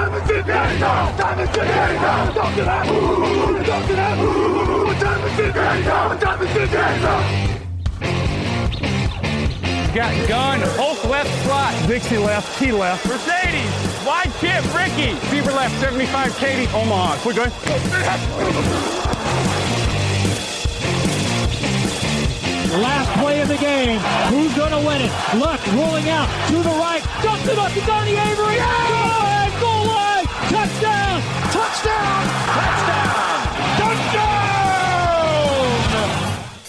Time is it now? Time is it now? Talk to that. Talk to that. What time is it now? What time is it now? Got gun, Hulk left slot. Dixie left, T left. Mercedes, wide chip, Ricky. Fever left, 75, Katie, Omaha. Quick going. Last play of the game. Who's going to win it? Luck rolling out to the right. Dumps it up to Donnie Avery. Line. Touchdown. Touchdown. Touchdown. Touchdown.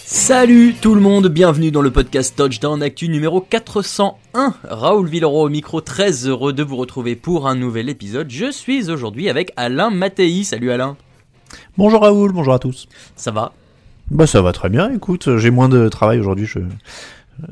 Salut tout le monde, bienvenue dans le podcast Touchdown Actu numéro 401. Raoul Villeroy au micro, très heureux de vous retrouver pour un nouvel épisode. Je suis aujourd'hui avec Alain Mattei. Salut Alain. Bonjour Raoul, bonjour à tous. Ça va? Bah ça va très bien, écoute, j'ai moins de travail aujourd'hui, je...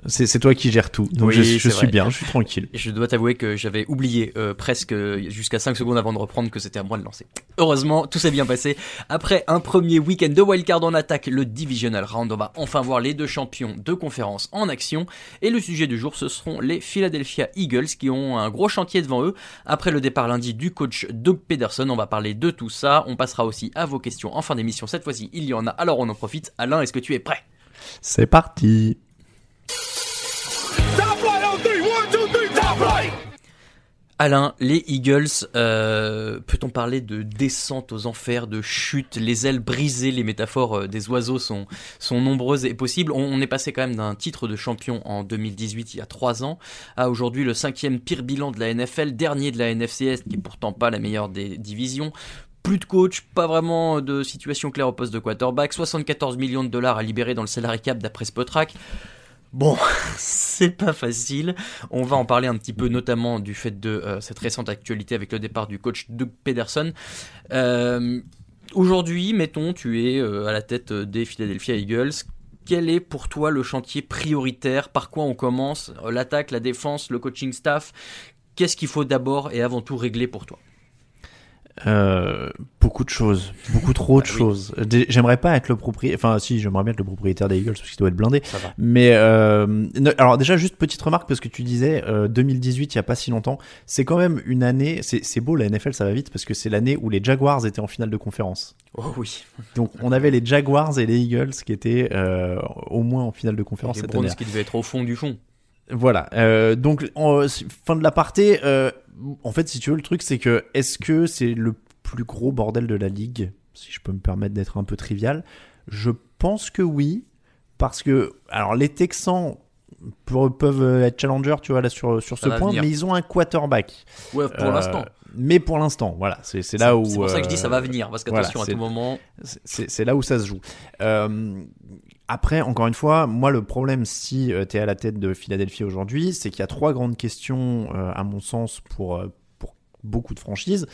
c'est, c'est toi qui gères tout, donc Oui, je, suis vrai. bien, je suis tranquille. Et Je dois t'avouer que j'avais oublié euh, presque euh, jusqu'à 5 secondes avant de reprendre que c'était à moi de lancer. Heureusement, tout s'est bien passé. Après un premier week-end de wildcard en attaque, le Divisional Round, on va enfin voir les deux champions de conférence en action. Et le sujet du jour, ce seront les Philadelphia Eagles qui ont un gros chantier devant eux. Après le départ lundi du coach Doug Pederson, on va parler de tout ça. On passera aussi à vos questions en fin d'émission. Cette fois-ci, il y en a, alors on en profite. Alain, est-ce que tu es prêt? C'est parti. Alain, les Eagles, euh, peut-on parler de descente aux enfers, de chute, les ailes brisées, les métaphores euh, des oiseaux sont, sont nombreuses et possibles. On, est passé quand même d'un titre de champion en 2018, il y a trois ans, à aujourd'hui le cinquième pire bilan de la NFL, dernier de la NFC Est, qui est pourtant pas la meilleure des divisions. Plus de coach, pas vraiment de situation claire au poste de quarterback, 74 millions de dollars à libérer dans le salary cap d'après Spotrac. Bon, c'est pas facile. On va en parler un petit peu, notamment du fait de euh, cette récente actualité avec le départ du coach Doug Pederson. Euh, Aujourd'hui, mettons, tu es euh, à la tête des Philadelphia Eagles. Quel est pour toi le chantier prioritaire? Par quoi on commence? L'attaque, la défense, le coaching staff? Qu'est-ce qu'il faut d'abord et avant tout régler pour toi? Euh, beaucoup de choses, beaucoup trop de Bah choses. J'aimerais pas être le propriétaire, enfin si, j'aimerais bien être le propriétaire des Eagles parce qu'il doit être blindé. Ça va. Mais euh, ne- alors déjà juste petite remarque parce que tu disais euh, 2018 il y a pas si longtemps, c'est quand même une année, c'est beau la NFL ça va vite parce que c'est l'année où les Jaguars étaient en finale de conférence. Oh oui. Donc on avait les Jaguars et les Eagles qui étaient euh, au moins en finale de conférence Les cette Browns année. qui devaient être au fond du fond. Voilà. Euh, donc en, fin de l'aparté, euh, en fait si tu veux le truc c'est que est-ce que c'est le plus gros bordel de la ligue, si je peux me permettre d'être un peu trivial? Je pense que oui, parce que alors les Texans pour- peuvent être challengers, tu vois là sur sur ce point, venir. mais ils ont un quarterback. Ouais, pour Euh, l'instant. Mais pour l'instant, voilà, c'est là où C'est pour ça que je dis euh, ça va venir, parce voilà, qu'attention, à tout moment, c'est là où ça se joue. Euh, après, encore une fois, moi, le problème, si tu es à la tête de Philadelphie aujourd'hui, c'est qu'il y a trois grandes questions, euh, à mon sens, pour, euh, pour beaucoup de franchises,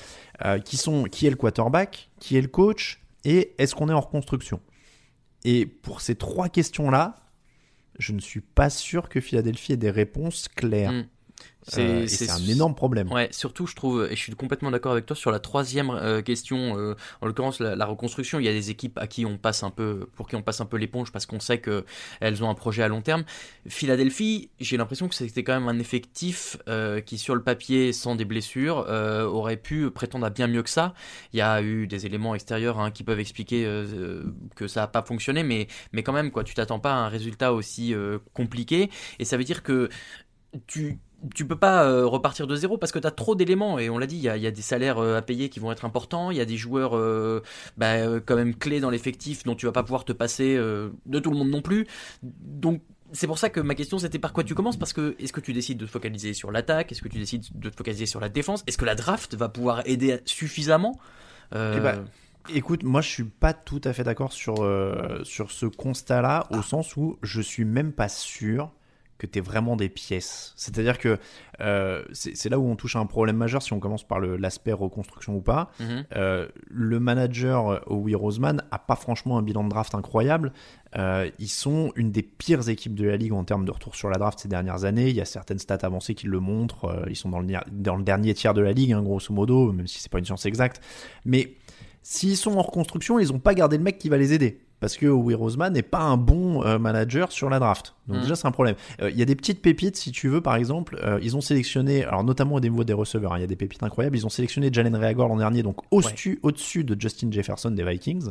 euh, qui sont qui est le quarterback, qui est le coach, et est-ce qu'on est en reconstruction Et pour ces trois questions-là, je ne suis pas sûr que Philadelphie ait des réponses claires. Mm. C'est Euh, c'est- un énorme problème. Ouais, surtout, je trouve, et je suis complètement d'accord avec toi sur la troisième euh, question, euh, en l'occurrence la, la reconstruction. Il y a des équipes à qui on passe un peu, pour qui on passe un peu l'éponge parce qu'on sait que elles ont un projet à long terme. Philadelphie, j'ai l'impression que c'était quand même un effectif euh, qui, sur le papier, sans des blessures, aurait pu prétendre à bien mieux que ça. Il y a eu des éléments extérieurs hein, qui peuvent expliquer que ça n'a pas fonctionné, mais, mais quand même, quoi, tu t'attends pas à un résultat aussi compliqué, et ça veut dire que tu tu peux pas euh, repartir de zéro parce que tu as trop d'éléments et on l'a dit, il y a, des salaires euh, à payer qui vont être importants, il y a des joueurs euh, bah, euh, quand même clés dans l'effectif dont tu vas pas pouvoir te passer de tout le monde non plus. Donc c'est pour ça que ma question c'était par quoi tu commences? Parce que est-ce que tu décides de te focaliser sur l'attaque, est-ce que tu décides de te focaliser sur la défense, est-ce que la draft va pouvoir aider suffisamment? Eh ben, Écoute, moi je suis pas tout à fait d'accord sur, sur ce constat-là, au sens où je suis même pas sûr que tu vraiment des pièces. C'est-à-dire que euh, c'est là où on touche à un problème majeur si on commence par l'aspect reconstruction ou pas. mhm. Euh, le manager euh, Howie Roseman a pas franchement un bilan de draft incroyable. Euh, ils sont une des pires équipes de la ligue en termes de retour sur la draft ces dernières années. Il y a certaines stats avancées qui le montrent. Euh, ils sont dans le, nier- dans le dernier tiers de la ligue, hein, grosso modo, même si c'est pas une science exacte. Mais s'ils sont en reconstruction, ils n'ont pas gardé le mec qui va les aider. Parce que Howie Roseman n'est pas un bon euh, manager sur la draft. Donc Mhm. déjà, c'est un problème. Euh, Il y a des petites pépites, si tu veux, par exemple. euh, ils ont sélectionné, alors notamment au niveau des receveurs, hein, il y a des pépites incroyables. Ils ont sélectionné Jalen Reagor l'an dernier, donc au-dessus de Justin Jefferson des Vikings.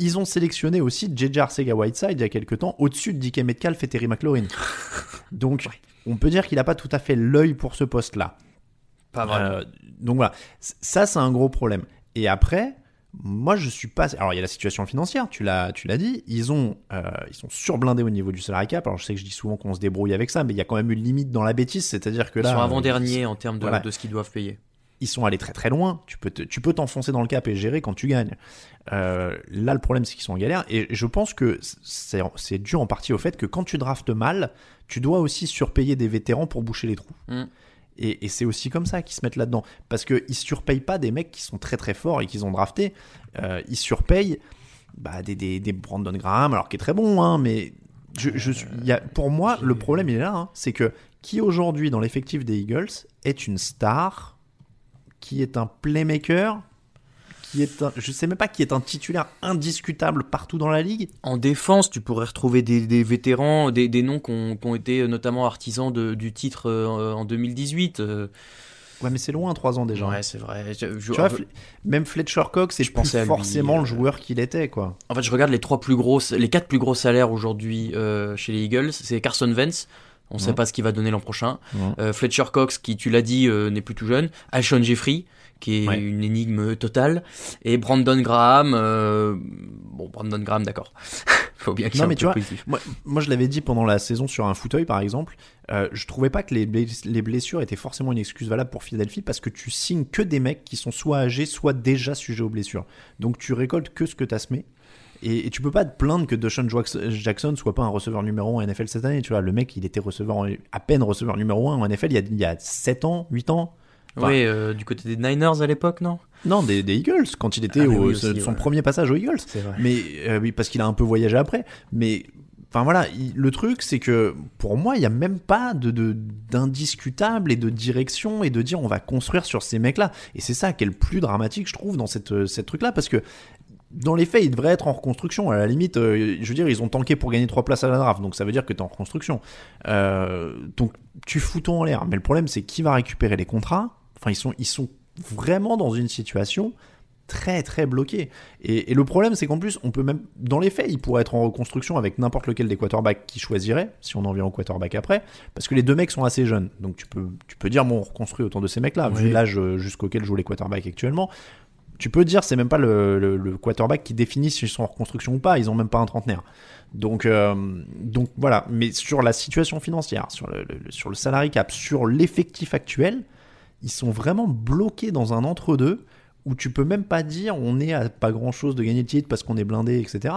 Ils ont sélectionné aussi JJ Arcega-Whiteside il y a quelques temps, au-dessus de DK Metcalf et Terry McLaurin. donc, on peut dire qu'il n'a pas tout à fait l'œil pour ce poste-là. Pas vraiment. Euh, donc voilà, ça c'est un gros problème. Et après, moi je suis pas. Alors il y a la situation financière, tu l'as, tu l'as dit. Ils ont, euh, ils sont surblindés au niveau du salary cap. Alors je sais que je dis souvent qu'on se débrouille avec ça, mais il y a quand même une limite dans la bêtise, c'est-à-dire que Ils là, sont euh, avant-derniers en termes de, voilà. de ce qu'ils doivent payer. ils sont allés très très loin. Tu peux te- tu peux t'enfoncer dans le cap et gérer quand tu gagnes. Euh, là, le problème, c'est qu'ils sont en galère. Et je pense que c'est c'est dû en partie au fait que quand tu draftes mal, tu dois aussi surpayer des vétérans pour boucher les trous. Mm. Et, et c'est aussi comme ça qu'ils se mettent là-dedans. Parce qu'ils surpayent pas des mecs qui sont très très forts et qu'ils ont drafté. Euh, ils surpayent bah, des, des, des Brandon Graham, alors qui est très bon, hein, mais je, je suis, il y a, pour moi, le problème il est là. hein, c'est que qui aujourd'hui dans l'effectif des Eagles est une star, qui est un playmaker, qui est un, je sais même pas qui est un titulaire indiscutable partout dans la ligue. En défense, tu pourrais retrouver des, des vétérans, des, des noms qui ont, été notamment artisans de- du titre euh, en 2018. euh. Ouais, mais c'est loin, trois ans déjà. Ouais, c'est vrai. Je- je- Tu vois, Fle- même Fletcher Cox, c'est plus lui, forcément euh, le joueur qu'il était, quoi. En fait, je regarde les trois plus grosses, les quatre plus gros salaires aujourd'hui euh, chez les Eagles. C'est Carson Wentz. On ne sait pas ce qu'il va donner l'an prochain. Ouais. Euh, Fletcher Cox, qui, tu l'as dit, n'est plus tout jeune. Alshon Jeffrey, qui est Ouais. une énigme totale. Et Brandon Graham. euh, Bon, Brandon Graham, d'accord. Faut bien qu'il soit mais un tu peu vois, positif. Moi, moi, je l'avais dit pendant la saison sur un fauteuil, par exemple. euh, je trouvais pas que les, bless- les blessures étaient forcément une excuse valable pour Philadelphie parce que tu signes que des mecs qui sont soit âgés, soit déjà sujets aux blessures. Donc tu récoltes que ce que tu as semé. Et, et tu peux pas te plaindre que Deshaun Jackson- soit pas un receveur numéro 1 en NFL cette année. Tu vois, le mec, il était receveur à peine receveur numéro 1 en NFL il y a, il y a 7 ans, 8 ans. Enfin, Oui, euh, du côté des Niners à l'époque, non? Non, des, des Eagles, quand il était Ah, au, oui, son ouais. premier passage aux Eagles. C'est vrai. Mais euh, oui, parce qu'il a un peu voyagé après. Mais enfin voilà, il- le truc c'est que pour moi, il n'y a même pas de de- d'indiscutable et de direction et de dire on va construire sur ces mecs-là. Et c'est ça qui est le plus dramatique, je trouve, dans cette, euh, cette truc-là, parce que dans les faits, ils devraient être en reconstruction. À la limite, euh, je veux dire, ils ont tanké pour gagner trois places à la draft, donc ça veut dire que tu es en reconstruction. Euh, donc tu fous tout en l'air. Mais le problème, c'est qui va récupérer les contrats? Enfin, ils sont, ils sont vraiment dans une situation très très bloquée. Et, et le problème, c'est qu'en plus, on peut même, dans les faits, ils pourraient être en reconstruction avec n'importe lequel des quarterbacks qui choisirait, si on en vient au quarterback après, parce que les deux mecs sont assez jeunes. Donc tu peux, tu peux dire, bon, on reconstruit autant de ces mecs-là, vu Oui. l'âge euh, jusqu'auquel jouent les quarterbacks actuellement. Tu peux dire, c'est même pas le, le- le quarterback qui définit s'ils sont en reconstruction ou pas, ils ont même pas un trentenaire. Donc, euh, donc voilà, mais sur la situation financière, sur le, le- sur le salary cap, sur l'effectif actuel, ils sont vraiment bloqués dans un entre-deux où tu peux même pas dire on est à pas grand chose de gagner le titre parce qu'on est blindé, etc.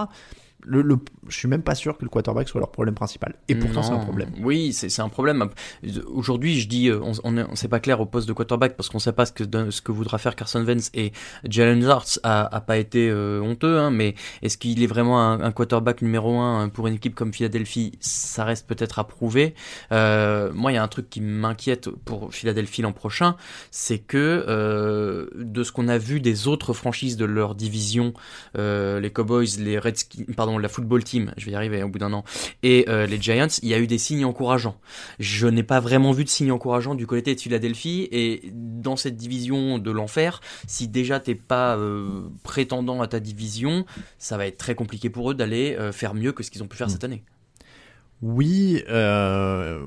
le, le- je suis même pas sûr que le quarterback soit leur problème principal. Et pourtant, c'est un problème. Oui, c'est c'est un problème. Aujourd'hui, je dis, euh, on, on, on sait pas clair au poste de quarterback parce qu'on sait pas ce que, ce que voudra faire Carson Wentz et Jalen Hurts a, a pas été euh, honteux, hein, mais est-ce qu'il est vraiment un, un quarterback numéro un pour une équipe comme Philadelphie? Ça reste peut-être à prouver. Euh, moi, il y a un truc qui m'inquiète pour Philadelphie l'an prochain, c'est que euh, de ce qu'on a vu des autres franchises de leur division, euh, les Cowboys, les Redskins, pardon, la football team, je vais y arriver au bout d'un an, et euh, les Giants, il y a eu des signes encourageants. Je n'ai pas vraiment vu de signes encourageants du côté de Philadelphie, et dans cette division de l'enfer, si déjà t'es pas euh, prétendant à ta division, ça va être très compliqué pour eux d'aller euh, faire mieux que ce qu'ils ont pu faire cette année. Oui, euh,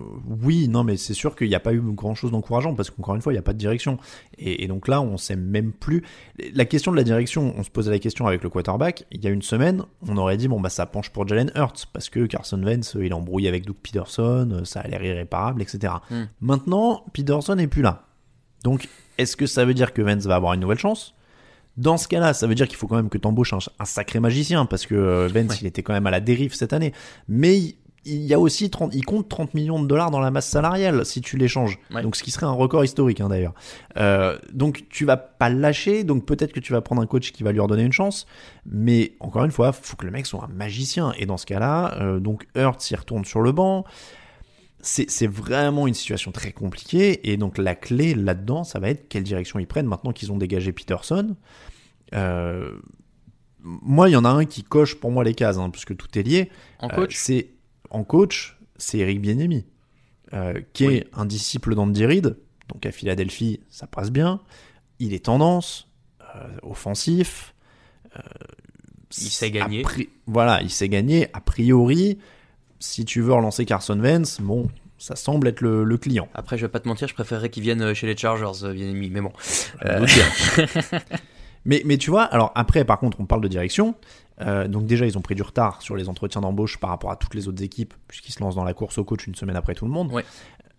oui, non, mais c'est sûr qu'il n'y a pas eu grand chose d'encourageant parce qu'encore une fois, il n'y a pas de direction. Et, et donc là, on sait même plus. La question de la direction, on se posait la question avec le quarterback. Il y a une semaine, on aurait dit bon bah ça penche pour Jalen Hurts parce que Carson Wentz, il est embrouillé avec Doug Peterson, ça a l'air irréparable, etc. Hmm. Maintenant, Peterson n'est plus là. Donc, est-ce que ça veut dire que Wentz va avoir une nouvelle chance? Dans ce cas-là, ça veut dire qu'il faut quand même que tu embauches un, un sacré magicien parce que euh, Vance, Ouais. il était quand même à la dérive cette année. Mais il, y a aussi 30, il compte 30 millions de dollars dans la masse salariale si tu l'échanges. Ouais. Donc ce qui serait un record historique hein, d'ailleurs. Euh, donc tu vas pas le lâcher, donc peut-être que tu vas prendre un coach qui va lui redonner une chance. Mais encore une fois, faut que le mec soit un magicien. Et dans ce cas-là, euh, donc Hurts il retourne sur le banc. C'est vraiment une situation très compliquée. Et donc la clé là-dedans, ça va être quelle direction ils prennent maintenant qu'ils ont dégagé Peterson. Euh, moi, il y en a un qui coche pour moi les cases, hein, puisque tout est lié. En Euh, coach, c'est en coach, c'est Eric Bieniemy, euh, qui Oui. est un disciple d'Andy Reid. Donc à Philadelphie, ça passe bien. Il est tendance, euh, offensif. euh, Il sait gagner. a pri- Voilà, il sait gagner. A priori, si tu veux relancer Carson Wentz, bon, ça semble être le, le client. après je vais pas te mentir, je préférerais qu'ils viennent chez les Chargers, bien mais bon. Euh. mais, mais tu vois, alors après, par contre, on parle de direction. Euh, donc déjà, ils ont pris du retard sur les entretiens d'embauche par rapport à toutes les autres équipes, puisqu'ils se lancent dans la course au coach une semaine après tout le monde. Ouais.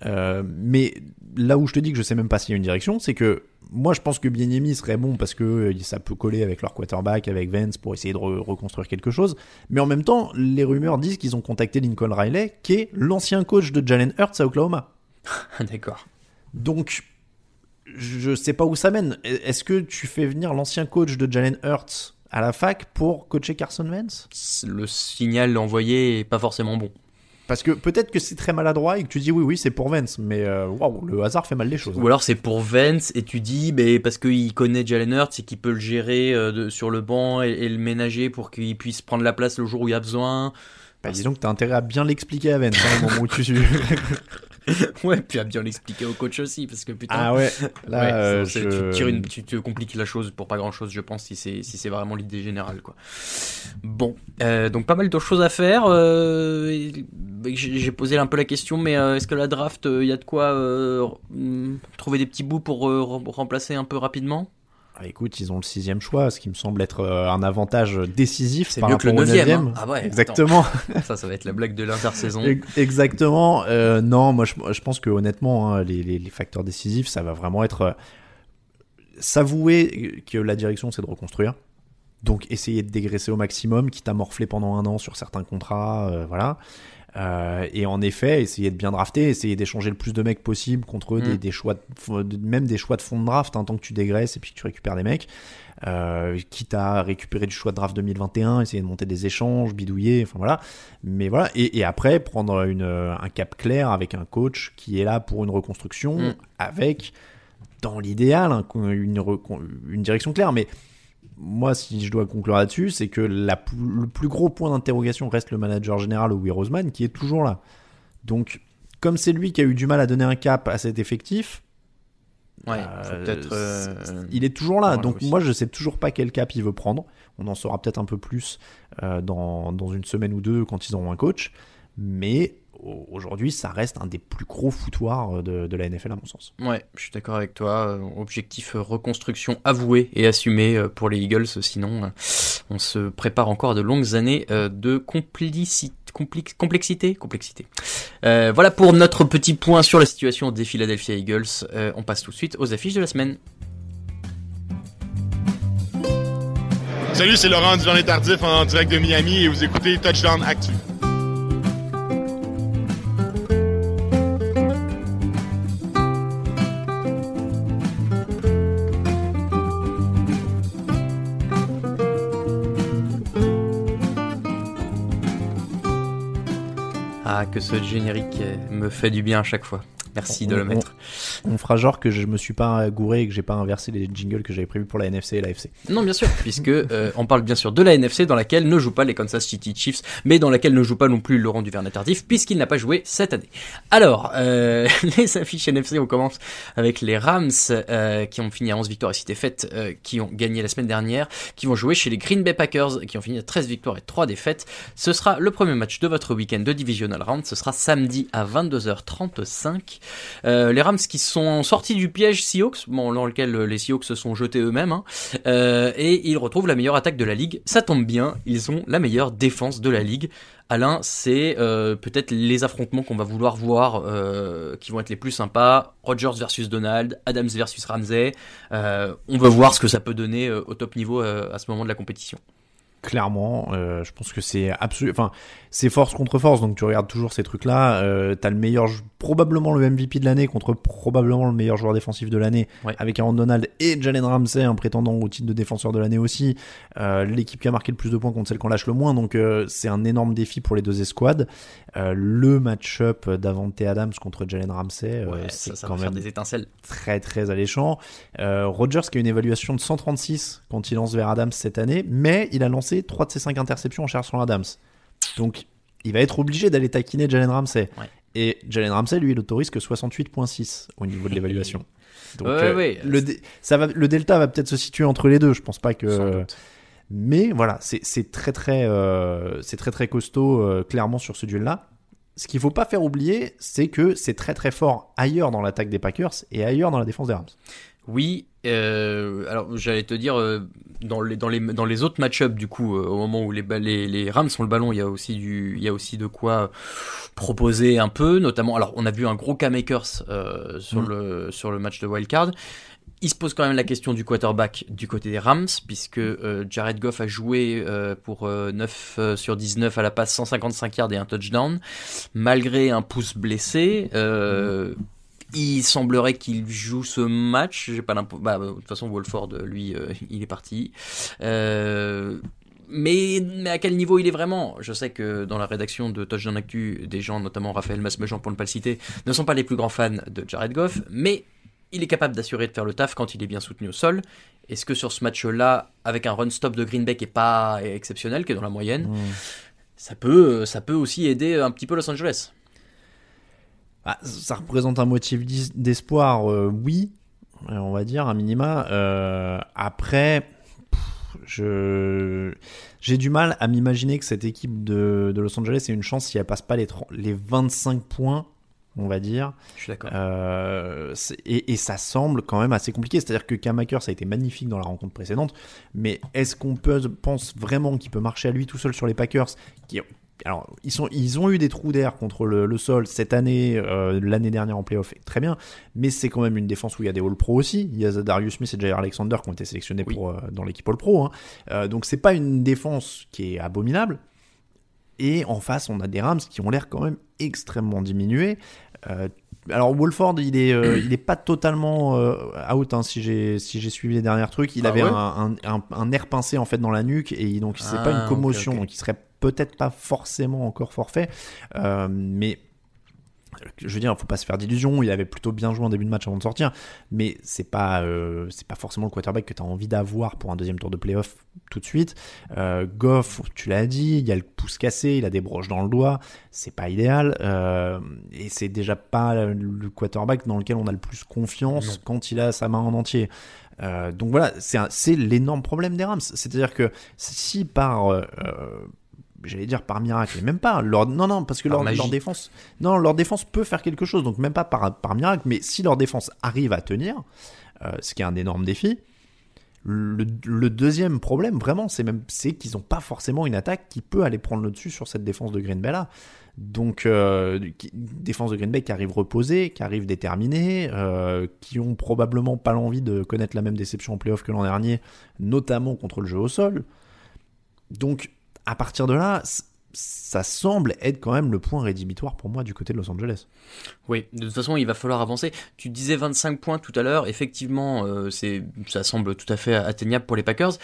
Euh, mais là où je te dis que je sais même pas s'il y a une direction, c'est que moi, je pense que Bieniemy serait bon parce que euh, ça peut coller avec leur quarterback, avec Vance, pour essayer de re- reconstruire quelque chose. Mais en même temps, les rumeurs disent qu'ils ont contacté Lincoln Riley, qui est l'ancien coach de Jalen Hurts à Oklahoma. D'accord. Donc, je sais pas où ça mène. Est-ce que tu fais venir l'ancien coach de Jalen Hurts à la fac pour coacher Carson Wentz? Le signal envoyé est pas forcément bon. Parce que peut-être que c'est très maladroit et que tu dis oui, oui, c'est pour Vance, mais euh, waouh, le hasard fait mal les choses. Ou alors c'est pour Vance et tu dis ben, parce qu'il connaît Jalen Hurts et qu'il peut le gérer euh, de- sur le banc et, et le ménager pour qu'il puisse prendre la place le jour où il y a besoin. Bah, dis donc, t'as intérêt à bien l'expliquer à Vance hein, au moment où tu. Ouais, puis à bien l'expliquer au coach aussi parce que putain. ah ouais, là, Ouais, euh, je- tu, tires une- tu te compliques la chose pour pas grand chose, je pense, si c'est si c'est vraiment l'idée générale, quoi. Bon, euh, donc pas mal de choses à faire. euh, et- J'ai posé un peu la question, mais est-ce que la draft, il y a de quoi hmm, trouver des petits bouts pour rem- remplacer un peu rapidement? Écoute, ils ont le sixième choix, ce qui me semble être euh, un avantage décisif C'est mieux que le neuvième. hein. Ah ouais, Exactement. Ça, ça va être la blague de l'intersaison. Ex- Exactement. Euh, non, moi je, je pense que honnêtement, hein, les, les- les facteurs décisifs, ça va vraiment être euh, s'avouer que la direction c'est de reconstruire. Donc essayer de dégraisser au maximum, quitte à morfler pendant un an sur certains contrats, euh, voilà. Euh, et en effet, essayer de bien drafter, essayer d'échanger le plus de mecs possible contre Mm. des, des choix, de, même des choix de fond de draft, hein, tant que tu dégraisses et puis que tu récupères des mecs. Euh, quitte à récupérer du choix de draft 2021, essayer de monter des échanges, bidouiller, enfin voilà. Mais voilà, et, et après prendre une, un cap clair avec un coach qui est là pour une reconstruction, Mm. avec, dans l'idéal, un- une, une direction claire. Mais moi, si je dois conclure là-dessus, c'est que la plus- le plus gros point d'interrogation reste le manager général, Howie Roseman, qui est toujours là. Donc, comme c'est lui qui a eu du mal à donner un cap à cet effectif, Ouais, euh, peut-être. euh, il est toujours là. Donc moi, je sais toujours pas quel cap il veut prendre. On en saura peut-être un peu plus euh, dans, dans une semaine ou deux quand ils auront un coach. Mais aujourd'hui, ça reste un des plus gros foutoirs de, de la NFL à mon sens. Ouais, je suis d'accord avec toi. Euh, Objectif euh, reconstruction avoué et assumé euh, pour les Eagles. Sinon, euh, on se prépare encore à de longues années euh, de complicité. compli- complexité complexité Euh, voilà pour notre petit point sur la situation des Philadelphia Eagles Euh, on passe tout de suite aux affiches de la semaine Salut, c'est Laurent du Journée Tardif en direct de Miami et vous écoutez Touchdown Actu. Que ce générique me fait du bien à chaque fois. Merci de On- le mettre. On fera genre que je me suis pas gouré et que j'ai pas inversé les jingles que j'avais prévus pour la NFC et la FC. Non, bien sûr, puisque euh, on parle bien sûr de la NFC dans laquelle ne jouent pas les Kansas City Chiefs, mais dans laquelle ne joue pas non plus Laurent Duvernay tardif, puisqu'il n'a pas joué cette année. Alors, euh, les affiches NFC, on commence avec les Rams euh, qui ont fini à 11 victoires et 6 défaites, euh, qui ont gagné la semaine dernière, qui vont jouer chez les Green Bay Packers, qui ont fini à 13 victoires et 3 défaites. Ce sera le premier match de votre week-end de Divisional Round, ce sera samedi à 22h35. Euh, les Rams qui sont sortis du piège Seahawks, dans lequel euh, les Seahawks se sont jetés eux-mêmes, hein, euh, et ils retrouvent la meilleure attaque de la ligue. Ça tombe bien, ils ont la meilleure défense de la ligue. Alain, c'est peut-être les affrontements qu'on va vouloir voir, qui vont être les plus sympas. Rodgers versus Donald, Adams versus Ramsey. On va voir ce que ça peut donner au top niveau à ce moment de la compétition. Clairement, euh, je pense que c'est absolu. Enfin, c'est force contre force, donc tu regardes toujours ces trucs-là. Euh, T'as le meilleur, probablement le MVP de l'année contre probablement le meilleur joueur défensif de l'année, Ouais. avec Aaron Donald et Jalen Ramsey, un prétendant au titre de défenseur de l'année aussi. Euh, L'équipe qui a marqué le plus de points contre celle qu'on lâche le moins, donc euh, c'est un énorme défi pour les deux escouades. Le match-up d'Avante Adams contre Jalen Ramsey, Ouais, c'est quand va faire même des étincelles. très très alléchant. Rodgers qui a une évaluation de 136 quand il lance vers Adams cette année, mais il a lancé 3 de ses 5 interceptions en cherchant Adams. Donc il va être obligé d'aller taquiner Jalen Ramsey. Ouais. Et Jalen Ramsey, lui, il autorise que 68.6 au niveau de l'évaluation. Donc Ouais, euh, ouais. le, dé- ça va, le delta va peut-être se situer entre les deux. Je pense pas que. Mais voilà, c'est c'est très très euh, c'est très très costaud euh, clairement sur ce duel-là. Ce qu'il faut pas faire oublier, c'est que c'est très très fort ailleurs dans l'attaque des Packers et ailleurs dans la défense des Rams. Oui, euh, alors j'allais te dire, euh, dans, les, dans, les, dans les autres match-up, du coup, euh, au moment où les, ba- les, les Rams ont le ballon, il y a aussi, du, il y a aussi de quoi proposer un peu, notamment, alors on a vu un gros K-Makers sur, Mm. le, sur le match de Wildcard. Il se pose quand même la question du quarterback du côté des Rams, puisque Jared Goff a joué pour euh, 9 euh, sur 19 à la passe, 155 yards et un touchdown, malgré un pouce blessé. Il semblerait qu'il joue ce match. J'ai pas bah, de toute façon, Wolford, lui, euh, il est parti. Euh, mais, mais à quel niveau il est vraiment? Je sais que dans la rédaction de Touchdown Actu, des gens, notamment Raphaël Masmejean pour ne pas le citer, ne sont pas les plus grands fans de Jared Goff, mais il est capable d'assurer de faire le taf quand il est bien soutenu au sol. Est-ce que sur ce match-là, avec un run-stop de Green Bay qui est pas exceptionnel, qui est dans la moyenne, ça peut, ça peut aussi aider un petit peu Los Angeles? Ah, ça représente un motif d'espoir, euh, oui, euh, on va dire, un minima. Euh, après, je j'ai du mal à m'imaginer que cette équipe de, de Los Angeles ait une chance si elle passe pas les, 30 les 25 points, on va dire. Je suis d'accord. Euh, et, et ça semble quand même assez compliqué. C'est-à-dire que Kamaker, ça a été magnifique dans la rencontre précédente, mais est-ce qu'on pense vraiment qu'il peut marcher à lui tout seul sur les Packers qui, alors, ils, sont, ils ont eu des trous d'air contre le, le sol cette année, euh, l'année dernière en playoff, très bien, mais c'est quand même une défense où il y a des All-Pro aussi. Il y a Darius Smith et Jair Alexander qui ont été sélectionnés Oui. pour, euh, dans l'équipe All-Pro. hein. Euh, donc, c'est pas une défense qui est abominable. Et en face, on a des Rams qui ont l'air quand même extrêmement diminués. Euh, alors Wolford, il est, il est pas totalement out hein, si j'ai si j'ai suivi les derniers trucs. Il Ah avait ouais un, un, un- un air pincé en fait dans la nuque et donc c'est Ah, pas une ok, commotion, ok. donc il serait peut-être pas forcément encore forfait. Euh, mais je veux dire, faut pas se faire d'illusions. Il avait plutôt bien joué en début de match avant de sortir, mais c'est pas euh, c'est pas forcément le quarterback que tu as envie d'avoir pour un deuxième tour de playoff tout de suite. Euh, Goff, tu l'as dit, il y a le pouce cassé, il a des broches dans le doigt, c'est pas idéal, euh, et c'est déjà pas le quarterback dans lequel on a le plus confiance Non. quand il a sa main en entier. Donc voilà, c'est l'énorme problème des Rams. C'est-à-dire que si par j'allais dire par miracle, et même pas. Leur, non, non, parce que leur, défense, non, leur défense peut faire quelque chose, donc même pas par, par miracle, mais si leur défense arrive à tenir, euh, ce qui est un énorme défi, Le, le deuxième problème, vraiment, c'est même c'est qu'ils n'ont pas forcément une attaque qui peut aller prendre le dessus sur cette défense de Green Bay là. Donc, euh, défense de Green Bay qui arrive reposée, qui arrive déterminée, euh, qui ont probablement pas l'envie de connaître la même déception en playoff que l'an dernier, notamment contre le jeu au sol. Donc, à partir de là, ça semble être quand même le point rédhibitoire pour moi du côté de Los Angeles. Oui, de toute façon, il va falloir avancer. Tu disais 25 points tout à l'heure, effectivement, euh, ça semble tout à fait atteignable pour les Packers.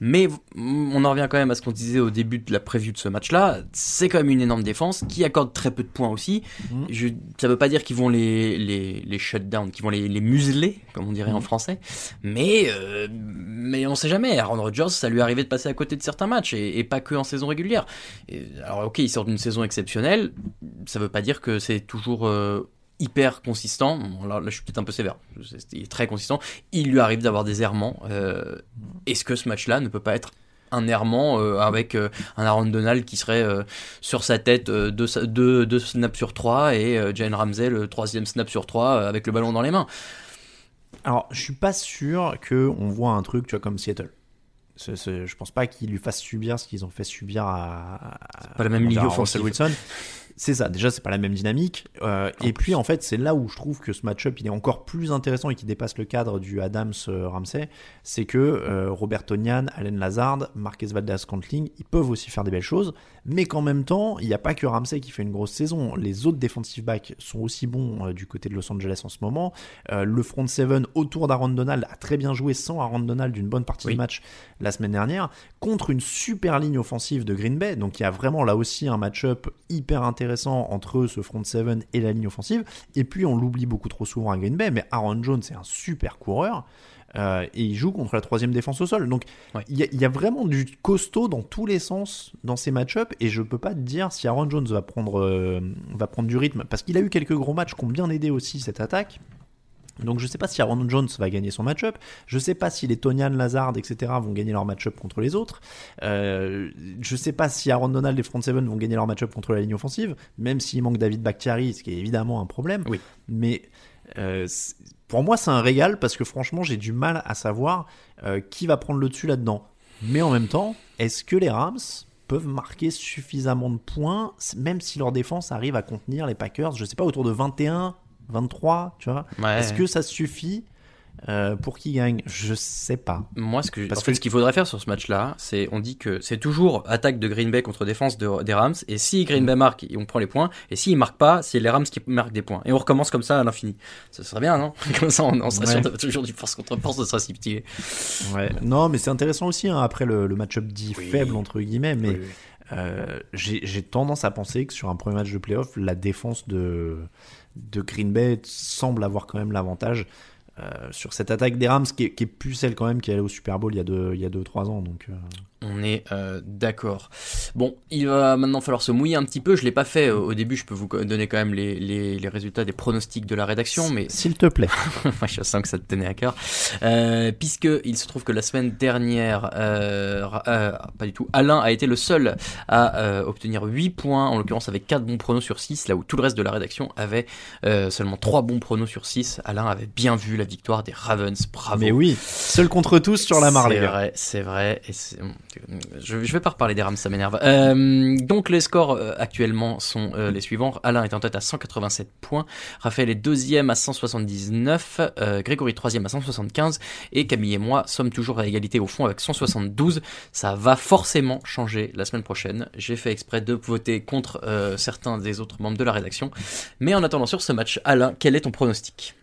Mais on en revient quand même à ce qu'on disait au début de la prévue de ce match-là. C'est quand même une énorme défense qui accorde très peu de points aussi. Mmh. Je, ça veut pas dire qu'ils vont les, les, les shut down, qu'ils vont les, les museler, comme on dirait en mmh. français. Mais, euh, mais on sait jamais. Aaron Rodgers, ça lui arrivé de passer à côté de certains matchs et, et pas que en saison régulière. Et, alors, ok, il sort d'une saison exceptionnelle. Ça veut pas dire que c'est toujours euh, hyper consistant. là, je suis peut-être un peu sévère. Il est très consistant. Il lui arrive d'avoir des errements. Euh, est-ce que ce match-là ne peut pas être un errement euh, avec euh, un Aaron Donald qui serait sur sa tête deux, deux, snaps sur trois et Jane Ramsey le troisième snap sur trois avec le ballon dans les mains? Alors, je suis pas sûr que on voit un truc, tu vois, comme Seattle. je pense pas qu'ils lui fassent subir ce qu'ils ont fait subir à. pas la même ligue offensive. Wilson. C'est ça, déjà c'est pas la même dynamique. Euh, et puis en fait c'est là où je trouve que ce match-up il est encore plus intéressant et qui dépasse le cadre du Adams-Ramsey, c'est que euh, Robert Tonian, Allen Lazard, Marquez Valdez-Scantling, ils peuvent aussi faire des belles choses, mais qu'en même temps il n'y a pas que Ramsey qui fait une grosse saison. Les autres defensive backs sont aussi bons euh, du côté de Los Angeles en ce moment. le front seven autour d'Aaron Donald a très bien joué sans Aaron Donald d'une bonne partie du match la semaine dernière contre une super ligne offensive de Green Bay. Donc il y a vraiment là aussi un match-up hyper intéressant entre ce front seven et la ligne offensive. Et puis on l'oublie beaucoup trop souvent à Green Bay, mais Aaron Jones est un super coureur. Euh, et il joue contre la troisième défense au sol. Donc il y, a vraiment du costaud dans tous les sens dans ces match-ups et je peux pas te dire si Aaron Jones va prendre, euh, va prendre du rythme parce qu'il a eu quelques gros matchs qui ont bien aidé aussi cette attaque. Donc je sais pas si Aaron Jones va gagner son match-up, je sais pas si les Tonian, Lazard, etc. vont gagner leur match-up contre les autres, euh, je sais pas si Aaron Donald et Front Seven vont gagner leur match-up contre la ligne offensive, même s'il manque David Bakhtiari, ce qui est évidemment un problème. Oui. Mais euh, pour moi c'est un régal parce que franchement j'ai du mal à savoir euh, qui va prendre le dessus là-dedans. Mais en même temps, est-ce que les Rams peuvent marquer suffisamment de points, même si leur défense arrive à contenir les Packers, je sais pas, autour de 21, 23, tu vois. Est-ce que ça suffit euh, pour qui gagne? Je sais pas. Moi, ce que, Parce que... ce qu'il faudrait faire sur ce match-là, c'est on dit que c'est toujours attaque de Green Bay contre défense des Rams. Et si Green Bay marque, on prend les points. Et s'il marque pas, c'est les Rams qui marquent des points. Et on recommence comme ça à l'infini. Ce serait bien, non? Comme ça, on, serait sûr toujours du force contre force de se récipier. Ouais. Non, mais c'est intéressant aussi hein, après le, match-up dit faible entre guillemets, mais. Euh, j'ai tendance à penser que sur un premier match de playoff, la défense de, de Green Bay semble avoir quand même l'avantage. Euh, sur cette attaque des Rams qui est, est, plus celle quand même qui allait au Super Bowl il y a 2 il y a deux, trois ans donc euh, on est euh, d'accord. Bon, il va maintenant falloir se mouiller un petit peu. Je l'ai pas fait euh, au début. Je peux vous donner quand même les, les, les résultats des pronostics de la rédaction, mais s'il te plaît. je sens que ça te tenait à cœur. Euh, puisque il se trouve que la semaine dernière, euh, pas du tout, Alain a été le seul à obtenir 8 points, en l'occurrence avec 4 bons pronos sur 6, là où tout le reste de la rédaction avait seulement 3 bons pronos sur 6. Alain avait bien vu la victoire des Ravens. Bravo. Mais oui, seul contre tous sur la marée. C'est vrai, c'est vrai. Et je, vais pas reparler des Rams, ça m'énerve. Euh, donc les scores euh, actuellement sont euh, les suivants. Alain est en tête à 187 points, Raphaël est deuxième à 179, euh, Grégory troisième à 175 et Camille et moi sommes toujours à égalité au fond avec 172. Ça va forcément changer la semaine prochaine. J'ai fait exprès de voter contre certains des autres membres de la rédaction. Mais en attendant sur ce match, Alain, quel est ton pronostic?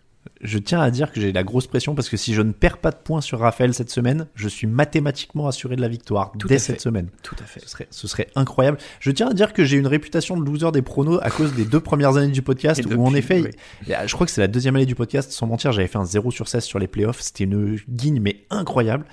Je tiens à dire que j'ai la grosse pression parce que si je ne perds pas de points sur Raphaël cette semaine, je suis mathématiquement assuré de la victoire dès cette semaine. Tout à fait. Ce serait, ce serait incroyable. Je tiens à dire que j'ai une réputation de loser des pronos à cause des deux premières années du podcast où en effet, je crois que c'est la deuxième année du podcast, sans mentir, j'avais fait un 0 sur 16 sur les playoffs. C'était une guigne mais incroyable.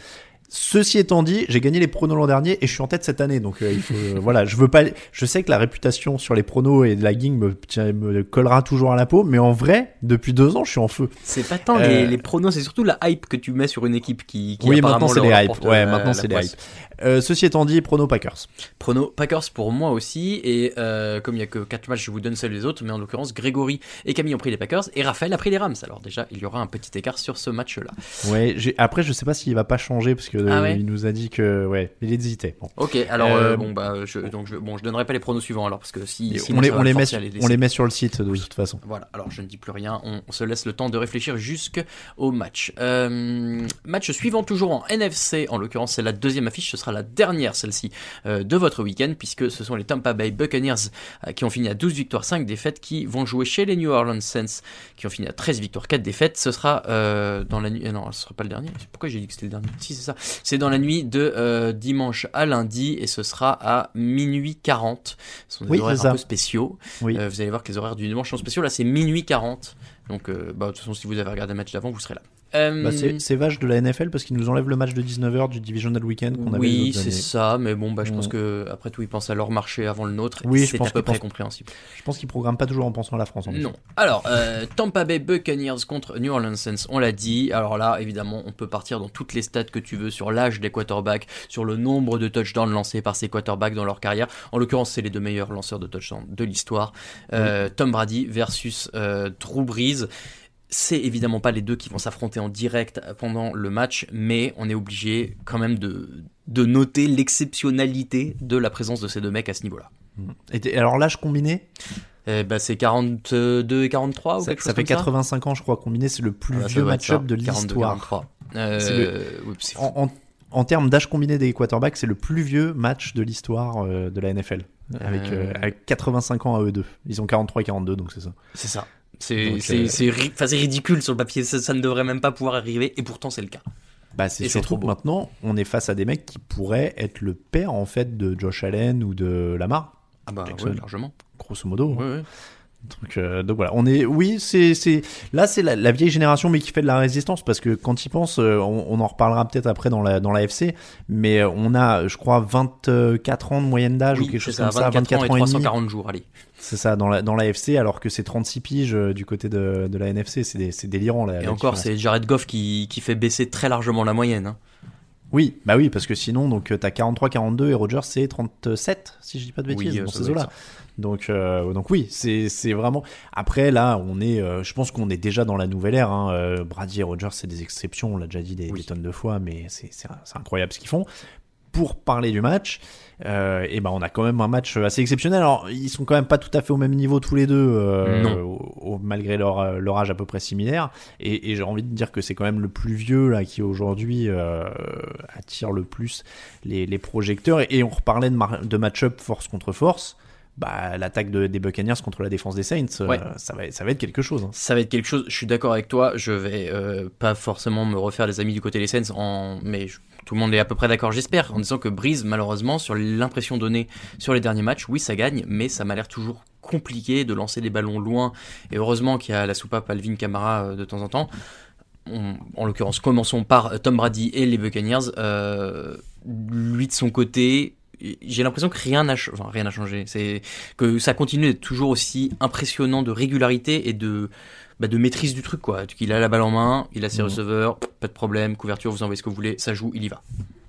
Ceci étant dit, j'ai gagné les pronos l'an dernier et je suis en tête cette année. Donc euh, il faut, euh, voilà, je veux pas. Je sais que la réputation sur les pronos et de la ging me, me, collera toujours à la peau, mais en vrai, depuis deux ans, je suis en feu. C'est pas tant les, euh, les, pronos, c'est surtout la hype que tu mets sur une équipe qui. qui oui, maintenant c'est les hype. Ouais, maintenant c'est les hype. Euh, ceci étant dit, prono Packers. Prono Packers pour moi aussi. Et euh, comme il n'y a que 4 matchs, je vous donne celles des autres. Mais en l'occurrence, Grégory et Camille ont pris les Packers et Raphaël a pris les Rams. Alors déjà, il y aura un petit écart sur ce match-là. Ouais, après, je sais pas s'il va pas changer parce que Ah ouais il nous a dit que ouais, il hésitait. Bon. Ok, alors Euh, bon bah je, donc je, bon je donnerai pas les pronos suivants alors parce que si, on, les, on, les met, les on les sur le site de toute façon. Voilà, alors je ne dis plus rien, on, on se laisse le temps de réfléchir jusqu'au match. Match suivant toujours en NFC, en l'occurrence c'est la deuxième affiche, ce sera la dernière celle-ci euh, de votre week-end, puisque ce sont les Tampa Bay Buccaneers euh, qui ont fini à 12 victoires, 5 défaites, qui vont jouer chez les New Orleans Saints, qui ont fini à 13 victoires, 4 défaites. Ce sera euh, dans la nuit... non, ce sera pas le dernier. Pourquoi j'ai dit que c'était le dernier? Si, c'est ça. C'est dans la nuit de dimanche à lundi, et ce sera à minuit 40. Ce sont des Oui, horaires un peu spéciaux. Oui. Vous allez voir que les horaires du dimanche sont spéciaux. Là, c'est minuit 40. Donc, euh, bah, de toute façon, si vous avez regardé le match d'avant, vous serez là. Euh, Bah, c'est c'est vache de la NFL parce qu'ils nous enlèvent le match de 19h du Divisional Weekend qu'on avait oui, c'est ça, mais bon, bah, je pense que après tout, ils pensent à leur marché avant le nôtre. Oui, c'est pense à peu près compréhensible. Je pense qu'ils programment pas toujours en pensant à la France. En. Non. Alors, euh, Tampa Bay Buccaneers contre New Orleans Saints, on l'a dit. Alors là, évidemment, on peut partir dans toutes les stats que tu veux sur l'âge des quarterbacks, sur le nombre de touchdowns lancés par ces quarterbacks dans leur carrière. En l'occurrence, c'est les deux meilleurs lanceurs de touchdowns de l'histoire. Euh, Tom Brady versus euh, Drew Brees. C'est évidemment pas les deux qui vont s'affronter en direct pendant le match, mais on est obligé quand même de, de noter l'exceptionnalité de la présence de ces deux mecs à ce niveau-là. Et t'es- alors l'âge combiné, Eh ben, c'est 42 et 43 ou ça, quelque ça chose fait comme 85 ans je crois combiné, c'est le plus Ah, vieux match-up de 42, l'histoire. 43. Euh, oui. En, en- en termes d'âge combiné des quarterbacks, c'est le plus vieux match de l'histoire euh, de la NFL. Avec, euh, avec 85 ans à eux deux. Ils ont 43 et 42, donc c'est ça. C'est ça. C'est euh, ri- ridicule sur le papier, ça, ça ne devrait même pas pouvoir arriver, et pourtant c'est le cas. Bah, c'est surtout trop que maintenant, on est face à des mecs qui pourraient être le père en fait de Josh Allen ou de Lamar, Ah bah Jackson. ouais, largement. grosso modo. Ouais, ouais. Donc, euh, donc voilà, on est, oui, c'est, c'est, là c'est la, la vieille génération, mais qui fait de la résistance parce que quand ils pensent, euh, on, on en reparlera peut-être après dans la dans la FC, mais euh, on a, je crois, 24 ans de moyenne d'âge ou quelque chose ça, comme ça, 24 ans et ans et demi. 340 jours, allez. C'est ça dans la dans la FC, alors que c'est 36 piges euh, du côté de, de la NFC, c'est c'est délirant là. Et encore, c'est Jared Goff qui, qui fait baisser très largement la moyenne. hein. Oui, bah oui, parce que sinon, donc euh, t'as 43, 42 et Rogers c'est 37, si je dis pas de bêtises, Oui, euh, dans ces eaux-là. Donc, euh, donc oui, c'est c'est vraiment. Après là, on est, euh, je pense qu'on est déjà dans la nouvelle ère. Hein. Brady et Rogers, c'est des exceptions, on l'a déjà dit des, Oui. des tonnes de fois, mais c'est incroyable ce qu'ils font. Pour parler du match, euh, et ben on a quand même un match assez exceptionnel. Alors ils sont quand même pas tout à fait au même niveau tous les deux, euh, Non. au- au- malgré leur, euh, leur âge à peu près similaire. Et, et j'ai envie de dire que c'est quand même le plus vieux là qui aujourd'hui euh, attire le plus les, les projecteurs. Et, et on reparlait de, match-up force contre force. Bah, l'attaque de- des Buccaneers contre la défense des Saints, euh, ça, va, ça va être quelque chose. hein. Ça va être quelque chose, je suis d'accord avec toi, je vais euh, pas forcément me refaire les amis du côté des Saints, en... mais je- tout le monde est à peu près d'accord, j'espère, en disant que Breeze, malheureusement, sur l'impression donnée sur les derniers matchs, oui, ça gagne, mais ça m'a l'air toujours compliqué de lancer des ballons loin, et heureusement qu'il y a la soupape Alvin Kamara euh, de temps en temps. En l'occurrence, commençons par Tom Brady et les Buccaneers. Euh, lui, de son côté, j'ai l'impression que rien n'a changé. C'est que ça continue d'être toujours aussi impressionnant de régularité et de, bah, de maîtrise du truc. quoi. Il a la balle en main, il a ses Mhm. receveurs, pas de problème, couverture, vous envoyez ce que vous voulez, ça joue, il y va.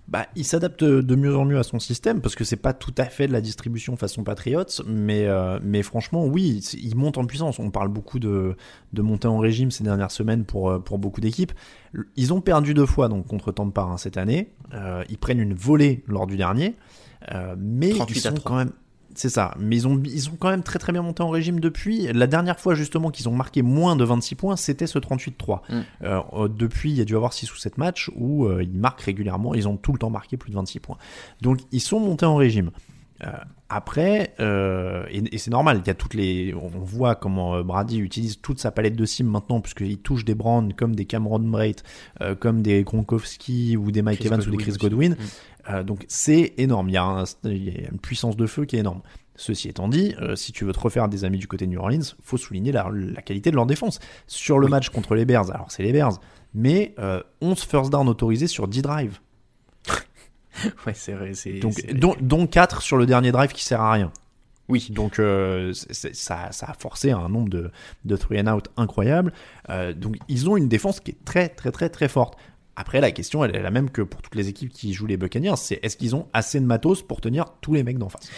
Bah, il s'adapte de mieux en mieux à son système parce que c'est pas tout à fait de la distribution façon Patriots, mais, euh, mais franchement, oui, il monte en puissance. On parle beaucoup de, de montée en régime ces dernières semaines pour, euh, pour beaucoup d'équipes. Ils ont perdu deux fois donc contre Tampa hein, cette année. Euh, ils prennent une volée lors du dernier, euh, mais 38 ils sont 3. quand même. C'est ça, mais ils ont, ils ont quand même très très bien monté en régime depuis. La dernière fois justement qu'ils ont marqué moins de 26 points, c'était ce 38-3. Mm. Euh, euh, depuis, il y a dû avoir 6 ou 7 matchs où euh, ils marquent régulièrement, ils ont tout le temps marqué plus de 26 points. Donc ils sont montés en régime. Euh, après, euh, et, et c'est normal, il y a toutes les, on voit comment Brady utilise toute sa palette de cimes maintenant, puisqu'il touche des Browns comme des Cameron euh, comme des Gronkowski ou des Mike Chris Evans ou des Chris. Godwin. Mm. Euh, donc c'est énorme, il y, a un- il y a une puissance de feu qui est énorme. Ceci étant dit, euh, si tu veux te refaire des amis du côté de New Orleans, faut souligner la, la qualité de leur défense. Sur le Oui. match contre les Bears, alors c'est les Bears, mais euh, 11 first down autorisés sur 10 drives. Ouais, c'est vrai. Donc, dont, dont 4 sur le dernier drive qui sert à rien. Oui. Donc euh, ça, ça a forcé un nombre de, de three and out incroyable. Euh, donc ils ont une défense qui est très très très très forte. Après, la question, elle est la même que pour toutes les équipes qui jouent les Buccaneers, c'est est-ce qu'ils ont assez de matos pour tenir tous les mecs d'en face?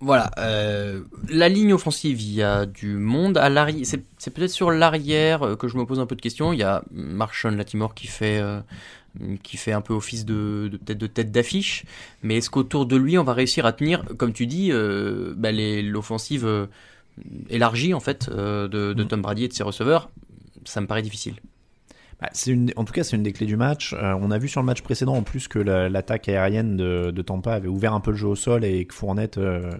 Voilà, euh, la ligne offensive, il y a du monde à l'arrière. C'est, c'est peut-être sur l'arrière euh, que je me pose un peu de questions. Il y a Marshall Latimore qui fait euh, qui fait un peu office de, de peut-être de tête d'affiche. Mais est-ce qu'autour de lui, on va réussir à tenir, comme tu dis, euh, bah, les, l'offensive euh, élargie en fait euh, de, de Mm. Tom Brady et de ses receveurs? Ça me paraît difficile. Bah, une, en tout cas, c'est une des clés du match. Euh, on a vu sur le match précédent en plus que la- l'attaque aérienne de, de Tampa avait ouvert un peu le jeu au sol et que Fournette, euh,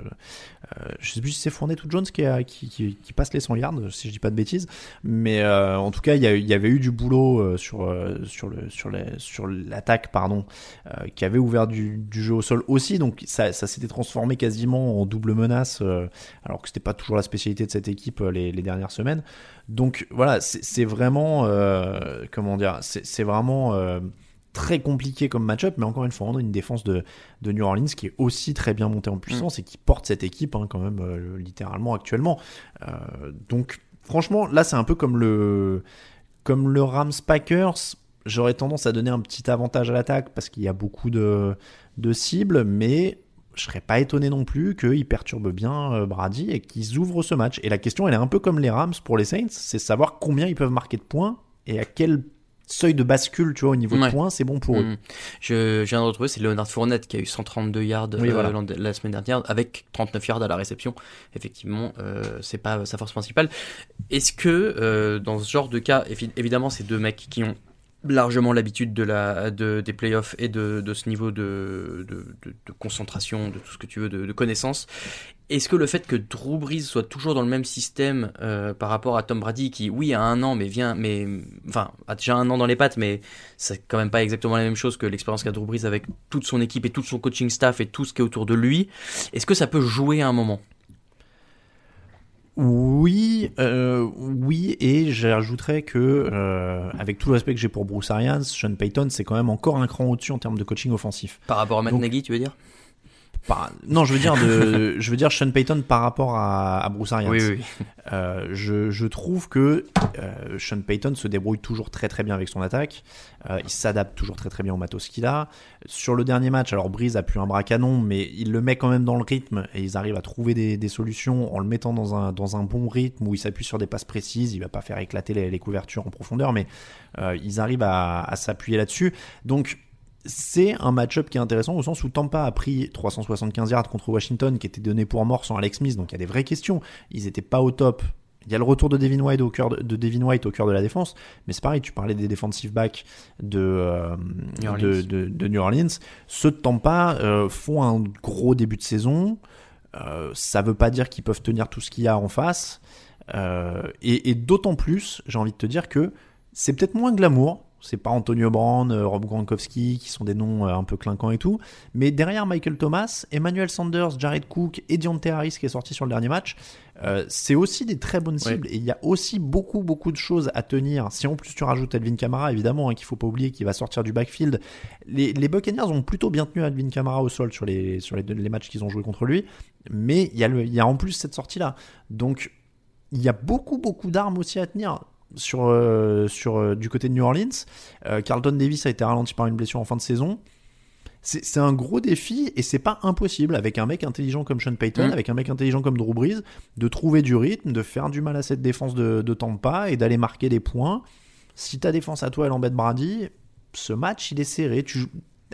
euh, je sais plus si c'est Fournette ou Jones qui, passe les 100 yards, si je dis pas de bêtises. Mais euh, en tout cas, il y, avait eu du boulot euh, sur, euh, sur, l'attaque, pardon, qui avait ouvert du, jeu au sol aussi. Donc ça, s'était transformé quasiment en double menace, alors que c'était pas toujours la spécialité de cette équipe les, dernières semaines. Donc voilà, c'est vraiment, comment dire, c'est c'est vraiment très compliqué comme match-up, mais encore une fois, on a une défense de, de New Orleans qui est aussi très bien montée en puissance et qui porte cette équipe hein, quand même euh, littéralement actuellement. Euh, donc franchement, là c'est un peu comme le, comme le Rams Packers. J'aurais tendance à donner un petit avantage à l'attaque parce qu'il y a beaucoup de, de cibles, mais je serais pas étonné non plus qu'ils perturbent bien euh, Brady et qu'ils ouvrent ce match. Et la question, elle est un peu comme les Rams pour les Saints, c'est savoir combien ils peuvent marquer de points et à quel seuil de bascule, tu vois, au niveau Ouais. de points, c'est bon pour eux. Mm. Je, je viens de retrouver, c'est Leonard Fournette qui a eu 132 yards Oui, euh, voilà. la semaine dernière avec 39 yards à la réception. Effectivement, euh, c'est pas sa force principale. Est-ce que euh, dans ce genre de cas, évi- évidemment, ces deux mecs qui ont largement l'habitude de la de, des playoffs et de, de ce niveau de, de, concentration, de tout ce que tu veux, de, de connaissances. Est-ce que le fait que Drew Brees soit toujours dans le même système euh, par rapport à Tom Brady, qui oui a un an, mais vient, mais enfin a déjà un an dans les pattes, mais c'est quand même pas exactement la même chose que l'expérience qu'a Drew Brees avec toute son équipe et tout son coaching staff et tout ce qui est autour de lui. Est-ce que ça peut jouer à un moment? Oui, euh, oui, et j'ajouterais que, euh, avec tout le respect que j'ai pour Bruce Arians, Sean Payton, c'est quand même encore un cran au-dessus en termes de coaching offensif. par rapport à Matt Donc- Nagy, tu veux dire? Par- non, je veux dire de, je veux dire Sean Payton par rapport à, à Bruce Arians. Oui, oui. Euh, je, je trouve que euh, Sean Payton se débrouille toujours très très bien avec son attaque. Euh, il s'adapte toujours très très bien au matos qu'il a. Sur le dernier match, alors Breeze a pu un bras canon, mais il le met quand même dans le rythme et ils arrivent à trouver des, des solutions en le mettant dans un, dans un bon rythme où il s'appuie sur des passes précises. Il va pas faire éclater les, les couvertures en profondeur, mais euh, ils arrivent à, à s'appuyer là-dessus. Donc c'est un match-up qui est intéressant au sens où Tampa a pris 375 yards contre Washington qui était donné pour mort sans Alex Smith, donc il y a des vraies questions. Ils étaient pas au top. Il y a le retour de Devin White au cœur de, de Devin White au cœur de la défense, mais c'est pareil, tu parlais des defensive backs de, euh, New Orleans. de, de- de New Orleans. Ceux de Tampa euh, font un gros début de saison. Euh, ça veut pas dire qu'ils peuvent tenir tout ce qu'il y a en face. Euh, et et d'autant plus, j'ai envie de te dire que c'est peut-être moins glamour. C'est pas Antonio Brown, euh, Rob Gronkowski qui sont des noms euh, un peu clinquants et tout. Mais derrière Michael Thomas, Emmanuel Sanders, Jared Cook et Deontay Harris qui est sorti sur le dernier match, euh, c'est aussi des très bonnes cibles. Et il y a aussi beaucoup, beaucoup de choses à tenir. Si en plus tu rajoutes Alvin Kamara, évidemment, hein, qu'il faut pas oublier qu'il va sortir du backfield. Les, les Buccaneers ont plutôt bien tenu Alvin Kamara au sol sur les, sur les, matchs qu'ils ont joué contre lui. Mais il y, a le, il y a en plus cette sortie-là. Donc il y a beaucoup, beaucoup d'armes aussi à tenir sur, euh, sur, euh, du côté de New Orleans. Euh, Carlton Davis a été ralenti par une blessure en fin de saison. C'est un gros défi et c'est pas impossible avec un mec intelligent comme Sean Payton, Mm. avec un mec intelligent comme Drew Brees, de trouver du rythme, de faire du mal à cette défense de, de Tampa et d'aller marquer des points. Si ta défense à toi elle embête Brady, ce match il est serré. Tu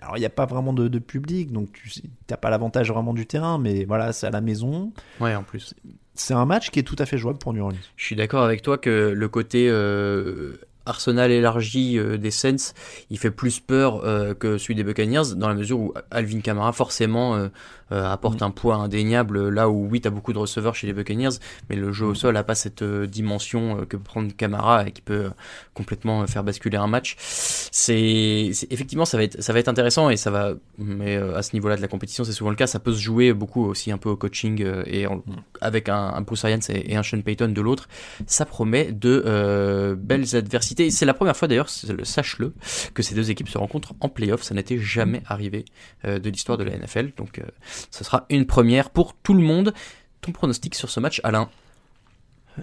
Alors il n'y a pas vraiment de, de public, donc tu n'as pas l'avantage vraiment du terrain, mais voilà, c'est à la maison. Ouais, en plus. C'est un match qui est tout à fait jouable pour New Orleans. Je suis d'accord avec toi que le côté euh, arsenal élargi euh, des Saints, il fait plus peur euh, que celui des Buccaneers, dans la mesure où Alvin Kamara forcément euh, apporte un poids indéniable, là où oui, tu as beaucoup de receveurs chez les Buccaneers, mais le jeu au sol n'a pas cette euh, dimension euh, que peut prendre Kamara et qui peut complètement faire basculer un match. C'est effectivement ça va être ça va être intéressant et ça va mais à ce niveau-là de la compétition, c'est souvent le cas, ça peut se jouer beaucoup aussi un peu au coaching et en- avec un, un Bruce Arians et, un Sean Payton de l'autre, ça promet de euh, belles adversités. C'est la première fois d'ailleurs, sache-le, que ces deux équipes se rencontrent en playoff. Ça n'était jamais arrivé euh, de l'histoire de la NFL, donc euh, ce sera une première pour tout le monde. Ton pronostic sur ce match, Alain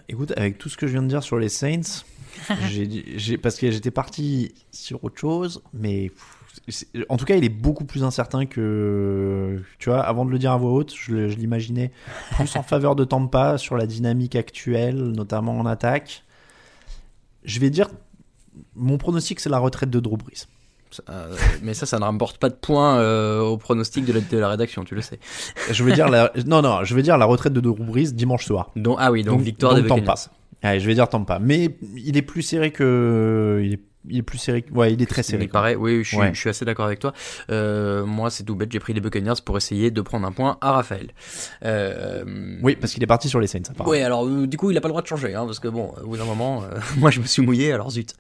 Écoute, avec tout ce que je viens de dire sur les Saints, parce que j'étais parti sur autre chose, mais en tout cas, il est beaucoup plus incertain que. Tu vois, avant de le dire à voix haute, je l'imaginais plus en faveur de Tampa sur la dynamique actuelle, notamment en attaque. Je vais dire, mon pronostic, c'est la retraite de Drew Brees. Euh, mais ça, ça ne rapporte pas de points euh, au pronostic de la, de la rédaction, tu le sais. Je veux dire la, non, non, je veux dire la retraite de Drew dimanche soir. Donc, ah oui, donc, victoire des Tampa. Buccaneers. Allez, je vais dire Tampa. Mais il est plus serré que. Il est, il est plus serré. Ouais, il est très serré. Il paraît, oui, je suis, Ouais. je suis assez d'accord avec toi. Euh, moi, c'est tout bête, j'ai pris les Buccaneers pour essayer de prendre un point à Raphaël. Euh, Oui, parce qu'il est parti sur les Saints. apparemment. Ouais, alors euh, du coup, il a pas le droit de changer, hein, parce que bon, au bout d'un moment, euh, moi je me suis mouillé, alors zut.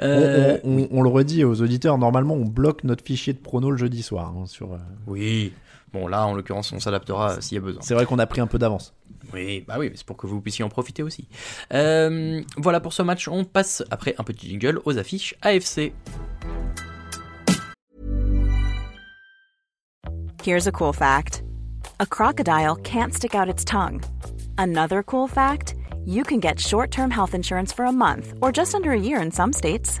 On- Euh, on, on- on le redit aux auditeurs, normalement on bloque notre fichier de prono le jeudi soir. hein, sur, euh, Oui. Bon, là, en l'occurrence, on s'adaptera euh, s'il y a besoin. C'est vrai qu'on a pris un peu d'avance. Oui, bah oui, c'est pour que vous puissiez en profiter aussi. Euh, voilà pour ce match, on passe après un petit jingle aux affiches AFC. Here's a cool fact a crocodile can't stick out its tongue. Another cool fact you can get short term health insurance for a month or just under a year in some states.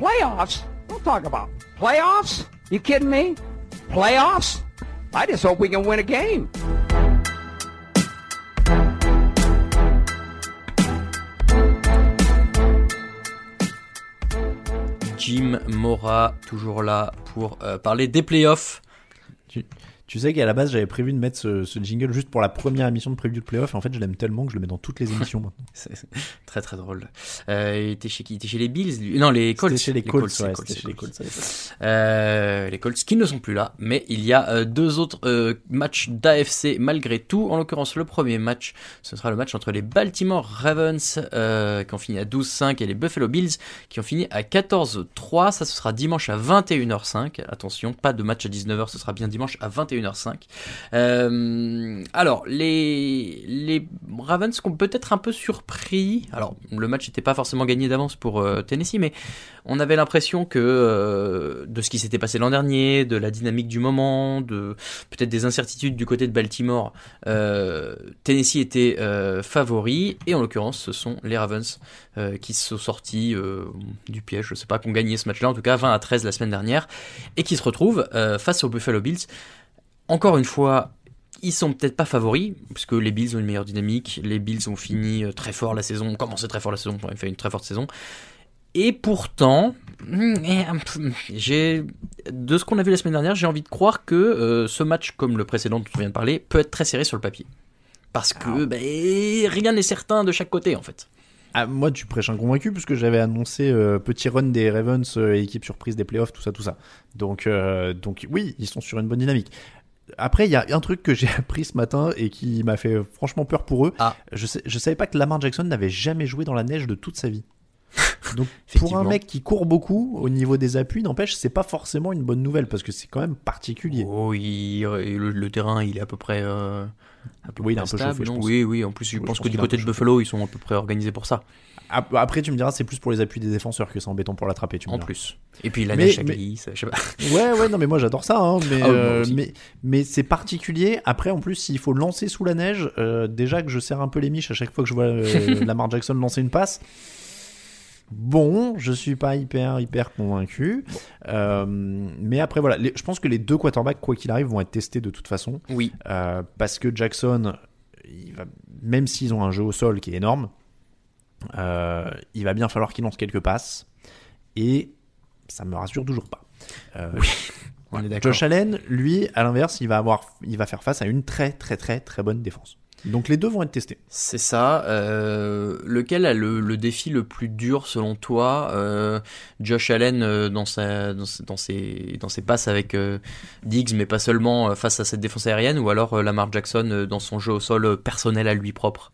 playoffs? Don't talk about playoffs. You kidding me? Playoffs? I just hope we can win a game. Jim Mora, toujours là pour euh, parler des playoffs. Tu, tu sais qu'à la base j'avais prévu de mettre ce, ce jingle juste pour la première émission de preview de playoff. En fait, je l'aime tellement que je le mets dans toutes les émissions maintenant. C'est très très drôle. Euh, il était chez qui? Il était chez les Bills lui? Non, les Colts. C'était chez les Colts, ouais, les c'était chez les Colts. Euh, les Colts qui ne sont plus là, mais il y a euh, deux autres euh, matchs d'AFC malgré tout. En l'occurrence, le premier match, ce sera le match entre les Baltimore Ravens qui ont fini à 12-5 et les Buffalo Bills qui ont fini à 14-3. Ça, ce sera dimanche à 21h05. Attention, pas de match à 19h, ce sera bien dimanche à 21h05. Euh, alors, les, les Ravens qui ont peut-être un peu surpris. Alors, le match n'était pas forcément gagné d'avance pour euh, Tennessee, mais on avait l'impression que euh, de ce qui s'était passé l'an dernier, de la dynamique du moment, de peut-être des incertitudes du côté de Baltimore, Tennessee était favori et en l'occurrence ce sont les Ravens qui sont sortis du piège, je sais pas, qui ont gagné ce match-là, en tout cas 20 à 13 la semaine dernière et qui se retrouvent face aux Buffalo Bills. Encore une fois, ils sont peut-être pas favoris, puisque les Bills ont une meilleure dynamique, les Bills ont fini euh, très fort la saison, ont commencé très fort la saison, ont fait une très forte saison. Et pourtant, j'ai de ce qu'on a vu la semaine dernière, j'ai envie de croire que euh, ce match, comme le précédent dont on vient de parler, peut être très serré sur le papier. Parce que ben, rien n'est certain de chaque côté en fait. Ah, moi, tu prêches un convaincu puisque j'avais annoncé euh, petit run des Ravens, euh, équipe surprise des playoffs, tout ça, tout ça. Donc, euh, donc oui, ils sont sur une bonne dynamique. Après, il y a un truc que j'ai appris ce matin et qui m'a fait franchement peur pour eux. Ah. Je, sais, je savais pas que Lamar Jackson n'avait jamais joué dans la neige de toute sa vie. Donc pour un mec qui court beaucoup au niveau des appuis, n'empêche, c'est pas forcément une bonne nouvelle parce que c'est quand même particulier. Oh, il- le, le terrain, il est à peu près. euh, à peu Oui, il est un peu stable, chauffé, je non pense. Oui, oui. En plus, je Oui, je pense pense que du côté de Buffalo, ils sont à peu près organisés pour ça. Ap- Après, tu me diras, c'est plus pour les appuis des défenseurs que c'est embêtant pour l'attraper. tu me En diras. plus. Et puis la Mais- neige, ça mais- glisse. Je sais pas. Ouais, ouais, non, mais moi j'adore ça, hein, mais, Ah, euh, mais, mais c'est particulier. Après, en plus, s'il faut lancer sous la neige, euh, déjà que je serre un peu les miches à chaque fois que je vois euh, Lamar Jackson lancer une passe. Bon, je suis pas hyper hyper convaincu, mais après voilà, les- je pense que les deux quarterbacks quoi qu'il arrive vont être testés de toute façon, Oui. Parce que Jackson, il va, même s'ils ont un jeu au sol qui est énorme, euh, il va bien falloir qu'il lance quelques passes et ça me rassure toujours pas. Euh, Oui, on est d'accord. Josh Allen, lui, à l'inverse, il va avoir, il va faire face à une très très très très bonne défense. Donc les deux vont être testés. C'est ça. euh, lequel a le, le défi le plus dur selon toi euh, Josh Allen euh, dans, sa, dans, ses- dans ses, dans ses passes avec euh, Diggs, mais pas seulement euh, face à cette défense aérienne, ou alors euh, Lamar Jackson euh, dans son jeu au sol euh, personnel à lui propre?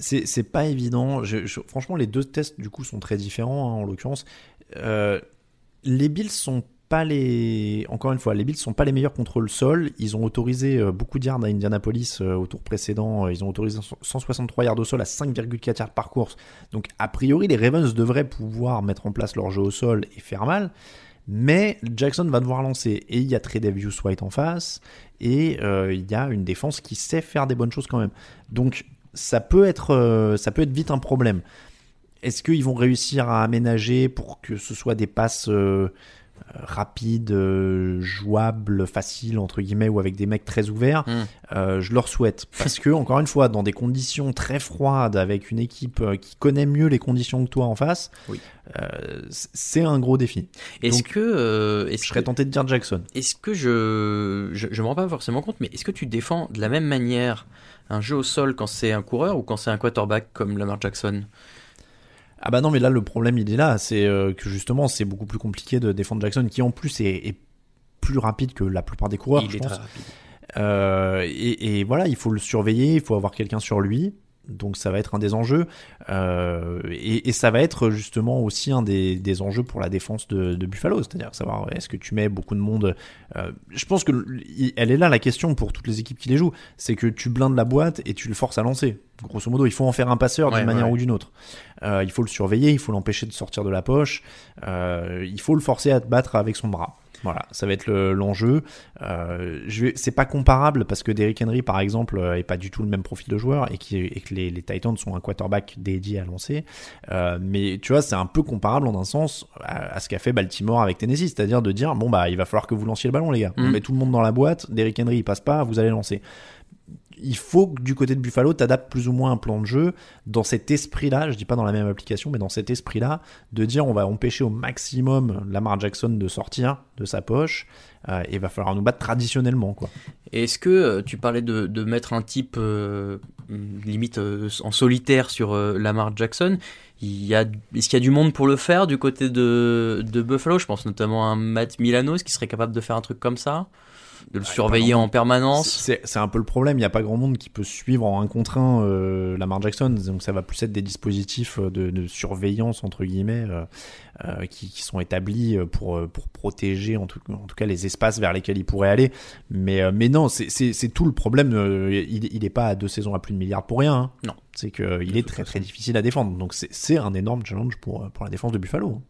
C'est pas évident. Franchement, les deux tests du coup sont très différents hein, en l'occurrence. Euh, les Bills sont pas les. Encore une fois, les Bills sont pas les meilleurs contre le sol. Ils ont autorisé euh, beaucoup de yards à Indianapolis euh, au tour précédent. Ils ont autorisé 163 yards au sol à 5,4 yards par course. Donc a priori, les Ravens devraient pouvoir mettre en place leur jeu au sol et faire mal. Mais Jackson va devoir lancer et il y a Tredavious White en face et il y a une défense qui sait faire des bonnes choses quand même. Donc ça peut être, euh, ça peut être vite un problème. Est-ce qu'ils vont réussir à aménager pour que ce soit des passes euh, rapides, euh, jouables, faciles entre guillemets ou avec des mecs très ouverts Mm. Euh, Je leur souhaite parce que encore une fois, dans des conditions très froides avec une équipe euh, qui connaît mieux les conditions que toi en face, Oui. euh, c'est un gros défi. Est-ce que, je serais que- tenté de dire Jackson. Est-ce que je, je, je me rends pas forcément compte, mais est-ce que tu défends de la même manière un jeu au sol quand c'est un coureur ou quand c'est un quarterback comme Lamar Jackson? Ah bah non, mais là le problème il est là, c'est euh, que justement c'est beaucoup plus compliqué de défendre Jackson, qui en plus est, est plus rapide que la plupart des coureurs. Il je est pense. très rapide. Euh, et, et voilà, il faut le surveiller, il faut avoir quelqu'un sur lui. Donc ça va être un des enjeux. Euh, et, et ça va être justement aussi un des, des enjeux pour la défense de, de Buffalo. C'est-à-dire savoir est-ce que tu mets beaucoup de monde. euh, je pense que elle est là la question pour toutes les équipes qui les jouent. C'est que tu blindes la boîte et tu le forces à lancer. Grosso modo, il faut en faire un passeur Ouais, d'une manière ouais. ou d'une autre. Euh, il faut le surveiller, il faut l'empêcher de sortir de la poche. Euh, il faut le forcer à te battre avec son bras. Voilà, ça va être le- l'enjeu. Euh, je vais- c'est pas comparable parce que Derrick Henry, par exemple, euh, est pas du tout le même profil de joueur et, qui, et que les, les Titans sont un quarterback dédié à lancer. Euh, mais tu vois, c'est un peu comparable en un sens à, à ce qu'a fait Baltimore avec Tennessee, c'est-à-dire de dire bon bah il va falloir que vous lanciez le ballon les gars. On Mm. met tout le monde dans la boîte, Derrick Henry il passe pas, vous allez lancer il faut que du côté de Buffalo, tu adaptes plus ou moins un plan de jeu dans cet esprit-là, je dis pas dans la même application, mais dans cet esprit-là, de dire on va empêcher au maximum Lamar Jackson de sortir de sa poche, euh, et il va falloir nous battre traditionnellement. quoi. Est-ce que euh, tu parlais de, mettre un type euh, limite en solitaire sur Lamar Jackson Est-ce qu'il y a du monde pour le faire du côté de, de Buffalo? Je pense notamment à Matt Milanos qui serait capable de faire un truc comme ça? De le surveiller en permanence C'est un peu le problème, il n'y a pas grand monde qui peut suivre en un contre un euh, Lamar Jackson, donc ça va plus être des dispositifs de, de surveillance, entre guillemets, euh, euh, qui, qui sont établis pour, euh, pour protéger en tout, en tout cas les espaces vers lesquels il pourrait aller. Mais, euh, mais non, c'est- tout le problème, euh, il n'est pas à deux saisons à plus de milliards pour rien. hein. Non. C'est qu'il est très très difficile à défendre, donc c'est- c'est un énorme challenge pour, pour la défense de Buffalo.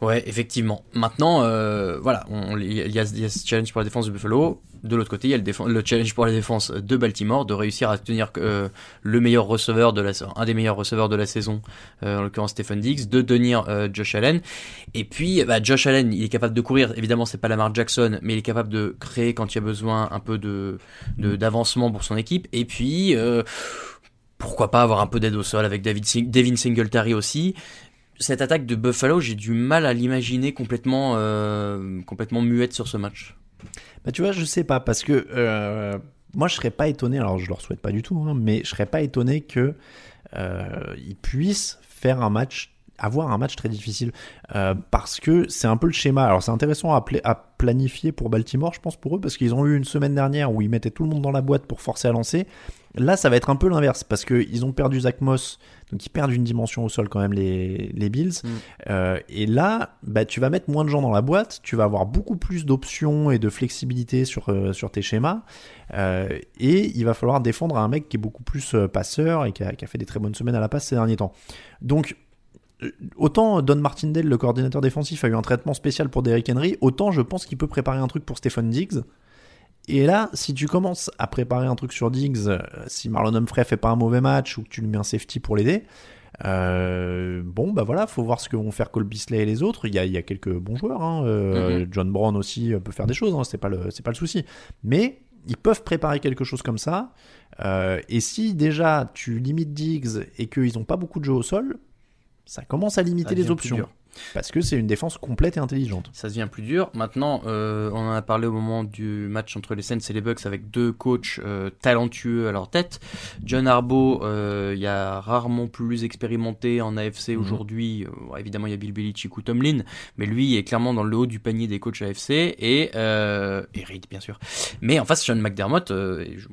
Ouais, effectivement. Maintenant, euh, voilà, il y, a, ce challenge pour la défense de Buffalo. De l'autre côté, il y a le, challenge pour la défense de Baltimore de réussir à tenir euh, le meilleur receveur de la un des meilleurs receveurs de la saison, euh, en l'occurrence Stephen Diggs, de tenir Josh Allen. Et puis, bah, Josh Allen, il est capable de courir. Évidemment, c'est pas Lamar Jackson, mais il est capable de créer quand il y a besoin un peu de d'avancement pour son équipe. Et puis. Pourquoi pas avoir un peu d'aide au sol avec David Devin Singletary aussi cette attaque de Buffalo, j'ai du mal à l'imaginer complètement, euh, complètement muette sur ce match. Bah tu vois, je sais pas parce que euh, moi je serais pas étonné. Alors je leur souhaite pas du tout, hein, mais je serais pas étonné que euh, puissent faire un match, avoir un match très difficile parce que c'est un peu le schéma. Alors c'est intéressant à planifier pour Baltimore, je pense pour eux, parce qu'ils ont eu une semaine dernière où ils mettaient tout le monde dans la boîte pour forcer à lancer. Là, ça va être un peu l'inverse parce que ils ont perdu Zach Moss, donc ils perdent une dimension au sol quand même les, les Bills. Mm. Euh, et là, bah, tu vas mettre moins de gens dans la boîte, tu vas avoir beaucoup plus d'options et de flexibilité sur, euh, sur tes schémas. Euh, et il va falloir défendre un mec qui est beaucoup plus passeur et qui a, qui a fait des très bonnes semaines à la passe ces derniers temps. Donc, autant Don Martindale, le coordinateur défensif, a eu un traitement spécial pour Derrick Henry, autant je pense qu'il peut préparer un truc pour Stephen Diggs. Et là, si tu commences à préparer un truc sur Diggs, euh, si Marlon Humphrey fait pas un mauvais match ou que tu lui mets un safety pour l'aider, euh, bon, bah voilà, faut voir ce que vont faire Cole Beasley et les autres. Il y a, il y a quelques bons joueurs. hein. Euh, Mhm. John Brown aussi peut faire des choses. Hein. C'est pas le, pas le souci. Mais ils peuvent préparer quelque chose comme ça. Euh, et si déjà tu limites Diggs et qu'ils ont pas beaucoup de jeux au sol, ça commence à limiter Ça les options. dur. Parce que c'est une défense complète et intelligente. Ça devient plus dur. Maintenant, euh, on en a parlé au moment du match entre les Saints et les Bucks avec deux coachs euh, talentueux à leur tête. John Harbaugh, euh, il y a rarement plus expérimenté en AFC Mhm. aujourd'hui. Euh, évidemment, il y a Bill Belichick ou Tomlin, mais lui est clairement dans le haut du panier des coachs AFC et, euh, et Reid, bien sûr. Mais en face, Sean McDermott, euh, je,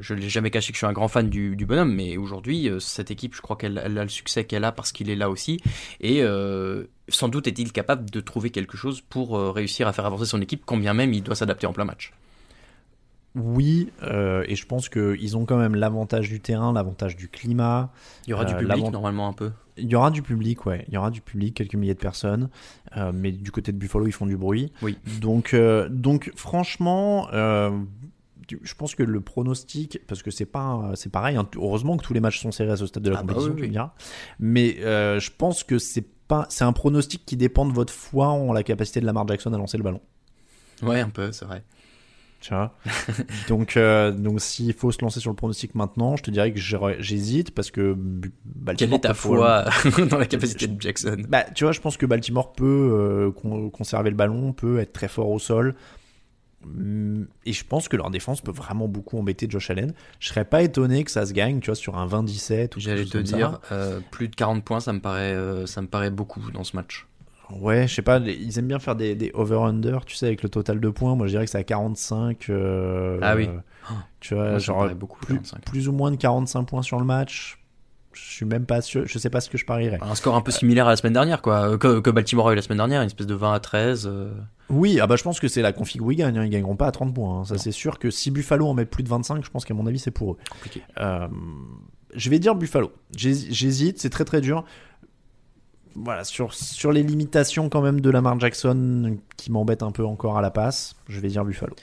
je l'ai jamais caché que je suis un grand fan du, du bonhomme, mais aujourd'hui, euh, cette équipe, je crois qu'elle elle a le succès qu'elle a parce qu'il est là aussi. Et euh, sans doute est-il capable de trouver quelque chose pour euh, réussir à faire avancer son équipe, quand bien même il doit s'adapter en plein match. Oui, euh, et je pense qu'ils ont quand même l'avantage du terrain, l'avantage du climat. Il y aura du euh, public normalement un peu. Il y aura du public, ouais. Il y aura du public, quelques milliers de personnes. Euh, mais du côté de Buffalo, ils font du bruit. Oui. Donc, donc franchement, je pense que le pronostic, parce que c'est pas, c'est pareil. hein, heureusement que tous les matchs sont serrés à ce stade de la Ah bah compétition, oui, tu me diras. Mais je pense que c'est pas, c'est un pronostic qui dépend de votre foi en la capacité de Lamar Jackson à lancer le ballon. Ouais, un peu, c'est vrai. Tu vois donc, euh, donc s'il faut se lancer sur le pronostic maintenant, je te dirais que j'hésite parce que B- Quelle Baltimore est ta foi dans la capacité de Jackson? Bah, tu vois, je pense que Baltimore peut euh, con- conserver le ballon, peut être très fort au sol. Hum, Et je pense que leur défense peut vraiment beaucoup embêter Josh Allen. Je serais pas étonné que ça se gagne, tu vois, sur un 20-17 ou J'allais te dire, euh, plus de 40 points, ça me paraît, euh, ça me paraît beaucoup dans ce match. Ouais, je sais pas, ils aiment bien faire des, des over-under, tu sais, avec le total de points. Moi, je dirais que c'est à 45. euh, Ah oui. Tu vois, Moi, genre beaucoup, plus, 45. plus ou moins de 45 points sur le match. Je suis même pas sûr, je sais pas ce que je parierais. Un score un peu similaire à la semaine dernière, quoi, euh, que, que Baltimore a eu la semaine dernière, une espèce de 20 à 13. euh. Oui, ah bah je pense que c'est la config où ils gagnent. hein. Ils gagneront pas à 30 points. hein. Ça, c'est sûr que si Buffalo en met plus de 25, je pense qu'à mon avis, c'est pour eux. Compliqué. Euh, je vais dire Buffalo. J'hés- J'hésite, c'est très très dur. Voilà, sur, sur les limitations quand même de Lamar Jackson qui m'embête un peu encore à la passe, je vais dire Buffalo.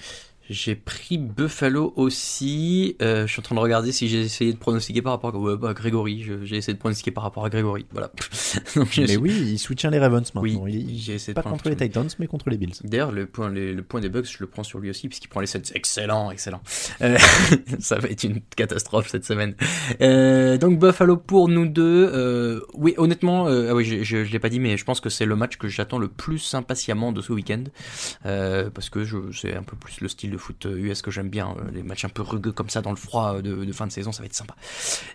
J'ai pris Buffalo aussi. Euh, je suis en train de regarder si j'ai essayé de pronostiquer par rapport à, ouais, bah, Grégory. J'ai essayé de pronostiquer par rapport à Grégory. Voilà. Donc, Mais oui, il soutient les Ravens maintenant. Oui, il, j'ai essayé pas contre les. Titans, mais contre les Bills. D'ailleurs, le point, les- le point des Bucks, je le prends sur lui aussi, puisqu'il prend les 7. Excellent, excellent. Euh, ça va être une catastrophe cette semaine. Euh, donc, Buffalo pour nous deux. Oui, honnêtement, ah oui, je, je, je l'ai pas dit, mais je pense que c'est le match que j'attends le plus impatiemment de ce week-end. Parce que c'est un peu plus le style de foot US que j'aime bien. euh, Les matchs un peu rugueux comme ça dans le froid euh, de, fin de saison, ça va être sympa.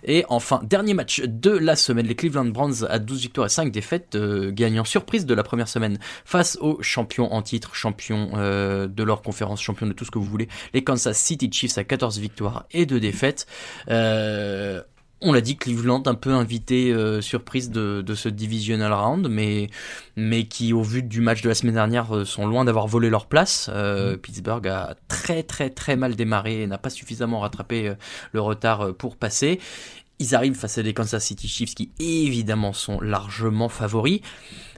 Et enfin, dernier match de la semaine, les Cleveland Browns à 12 victoires et 5 défaites, euh, gagnant surprise de la première semaine face aux champions en titre, champions de leur conférence, champions de tout ce que vous voulez, les Kansas City Chiefs à 14 victoires et 2 défaites. Euh, on l'a dit, Cleveland un peu invité euh, surprise de, de ce divisional round, mais, mais qui au vu du match de la semaine dernière euh, sont loin d'avoir volé leur place. Euh, Pittsburgh a très très très mal démarré et n'a pas suffisamment rattrapé le retard pour passer. Ils arrivent face à des Kansas City Chiefs qui évidemment sont largement favoris.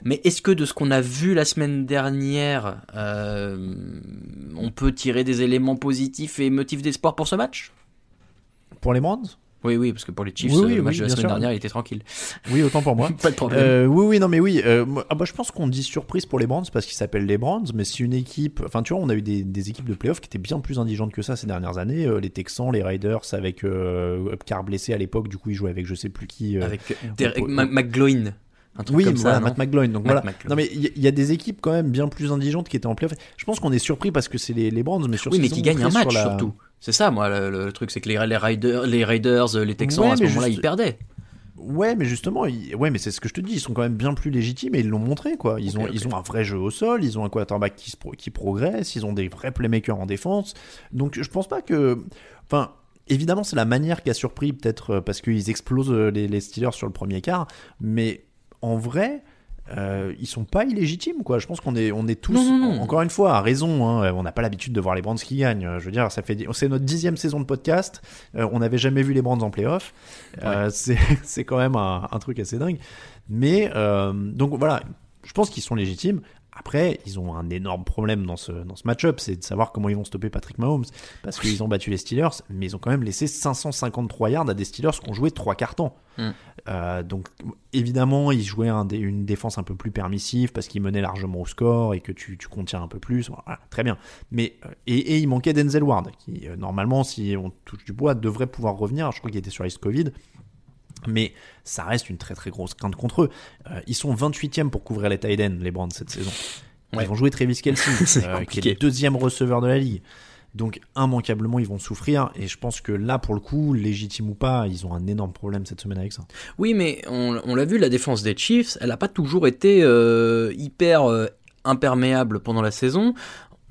Mais est-ce que de ce qu'on a vu la semaine dernière, euh, on peut tirer des éléments positifs et motifs d'espoir pour ce match? Pour les Browns? Oui, oui, parce que pour les Chiefs, Oui, oui, le match oui, de la semaine sûr. dernière, il était tranquille. Oui, autant pour moi. Pas de problème. Euh, oui, oui, non, mais oui. euh, moi- ah bah, je pense qu'on dit surprise pour les Browns parce qu'ils s'appellent les Browns, mais si une équipe. Enfin, tu vois, on a eu des, des équipes de playoffs qui étaient bien plus indigentes que ça ces dernières années. Euh, les Texans, les Raiders avec euh, Upcar blessé à l'époque, du coup, ils jouaient avec je sais plus qui. euh, Avec Derek McGloin. Un truc oui, comme ça, voilà, non Matt McGloin. Donc Matt voilà. McGloin. Non, mais il y, a des équipes quand même bien plus indigentes qui étaient en playoff. Je pense qu'on est surpris parce que c'est les, les Browns, mais sur Oui, mais qui gagnent un match la- surtout. C'est ça, moi, le, le truc, c'est que les, les, Raiders, les Raiders, les Texans, Ouais, à ce moment-là, juste- ils perdaient. Ouais, mais justement, ils- ouais, mais c'est ce que je te dis, ils sont quand même bien plus légitimes et ils l'ont montré, quoi. Ils, ont, ils ont un vrai jeu au sol, ils ont un quarterback qui, se pro- qui progresse, ils ont des vrais playmakers en défense. Donc, je pense pas que. Enfin, évidemment, c'est la manière qui a surpris, peut-être euh, parce qu'ils explosent euh, les, les Steelers sur le premier quart, mais en vrai. Euh, ils sont pas illégitimes quoi. Je pense qu'on est on est tous Non, non, non. encore une fois à raison. hein, on n'a pas l'habitude de voir les Brands qui gagnent. Je veux dire, ça fait c'est notre dixième saison de podcast. Euh, on n'avait jamais vu les Brands en playoff. Euh, c'est c'est quand même un, un truc assez dingue. Mais euh, donc voilà, je pense qu'ils sont légitimes. Après, ils ont un énorme problème dans ce, dans ce match-up, c'est de savoir comment ils vont stopper Patrick Mahomes. Parce qu'ils ont battu les Steelers, mais ils ont quand même laissé 553 yards à des Steelers qui ont joué trois quarts temps. Mm. Euh, donc évidemment, ils jouaient un une défense un peu plus permissive parce qu'ils menaient largement au score et que tu, tu contiens un peu plus. Voilà, très bien. Mais euh, et, et il manquait Denzel Ward, qui euh, normalement, si on touche du bois, devrait pouvoir revenir. Je crois qu'il était sur liste Covid. Mais ça reste une très très grosse crainte contre eux. Euh, ils sont 28e pour couvrir les ends, les Browns, cette saison. Ouais. Ils vont jouer Travis Kelsey, euh, qui est le deuxième receveur de la ligue. Donc immanquablement, ils vont souffrir. Et je pense que là, pour le coup, légitime ou pas, ils ont un énorme problème cette semaine avec ça. Oui, mais on, on l'a vu, la défense des Chiefs, elle n'a pas toujours été euh, hyper euh, imperméable pendant la saison.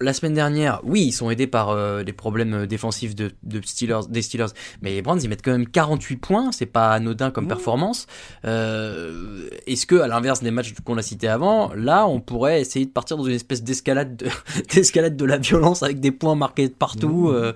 La semaine dernière, oui, ils sont aidés par euh, des problèmes défensifs de, de Steelers, des Steelers, mais les Browns ils mettent quand même 48 points, c'est pas anodin comme performance. Euh, Est-ce que, à l'inverse des matchs qu'on a cités avant, là, on pourrait essayer de partir dans une espèce d'escalade de, d'escalade de la violence avec des points marqués de partout euh,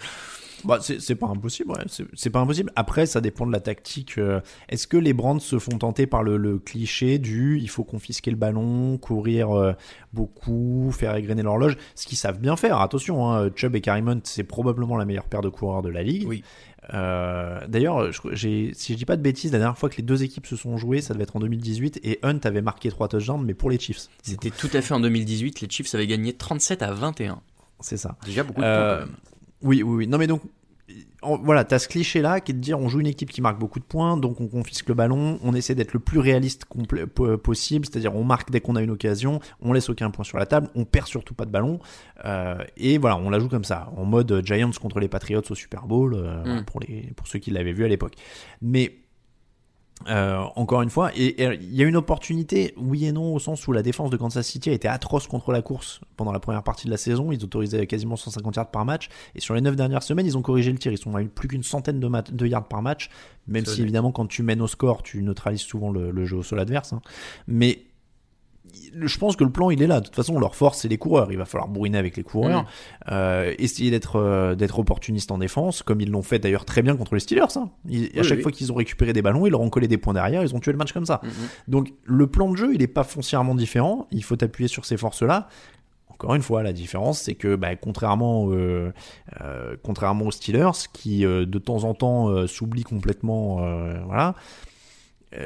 Bah, c'est pas impossible, ouais. C'est- pas impossible. Après, ça dépend de la tactique. euh, Est-ce que les Brands se font tenter par le, le cliché du il faut confisquer le ballon, courir euh, beaucoup, faire égrener l'horloge Ce qu'ils savent bien faire, attention, hein, Chubb et Carrimont, c'est probablement la meilleure paire de coureurs de la ligue. Oui. Euh, D'ailleurs, si je dis pas de bêtises, la dernière fois que les deux équipes se sont jouées, ça devait être en 2018, et Hunt avait marqué trois touchdowns, mais pour les Chiefs. C'était tout à fait en 2018, les Chiefs avaient gagné 37 à 21. C'est ça. Déjà beaucoup de Euh, points. Oui, oui, oui. Non, mais donc, voilà, t'as ce cliché-là qui est de dire on joue une équipe qui marque beaucoup de points, donc on confisque le ballon, on essaie d'être le plus réaliste possible, c'est-à-dire on marque dès qu'on a une occasion, on laisse aucun point sur la table, on perd surtout pas de ballon, euh, et voilà, on la joue comme ça, en mode Giants contre les Patriots au Super Bowl, euh, Mm. voilà, pour, les, pour ceux qui l'avaient vu à l'époque. Mais euh, encore une fois, et et il y a une opportunité, oui et non, au sens où la défense de Kansas City a été atroce contre la course pendant la première partie de la saison. Ils autorisaient quasiment 150 yards par match. Et sur les 9 dernières semaines, ils ont corrigé le tir. Ils sont à plus qu'une centaine de, yards par match. Même si évidemment, quand tu mènes au score, tu neutralises souvent le, le jeu au sol adverse. hein. Mais je pense que le plan il est là. De toute façon, leur force c'est les coureurs. Il va falloir bourriner avec les coureurs, Mm. euh, essayer d'être euh, d'être opportuniste en défense, comme ils l'ont fait d'ailleurs très bien contre les Steelers. hein. Ils- à chaque oui. fois qu'ils ont récupéré des ballons, ils leur ont collé des points derrière. Ils ont tué le match comme ça. Mhm. Donc le plan de jeu il est pas foncièrement différent. Il faut appuyer sur ces forces là. Encore une fois, la différence, c'est que bah, contrairement, euh, euh, contrairement aux Steelers, qui de temps en temps s'oublient complètement, voilà,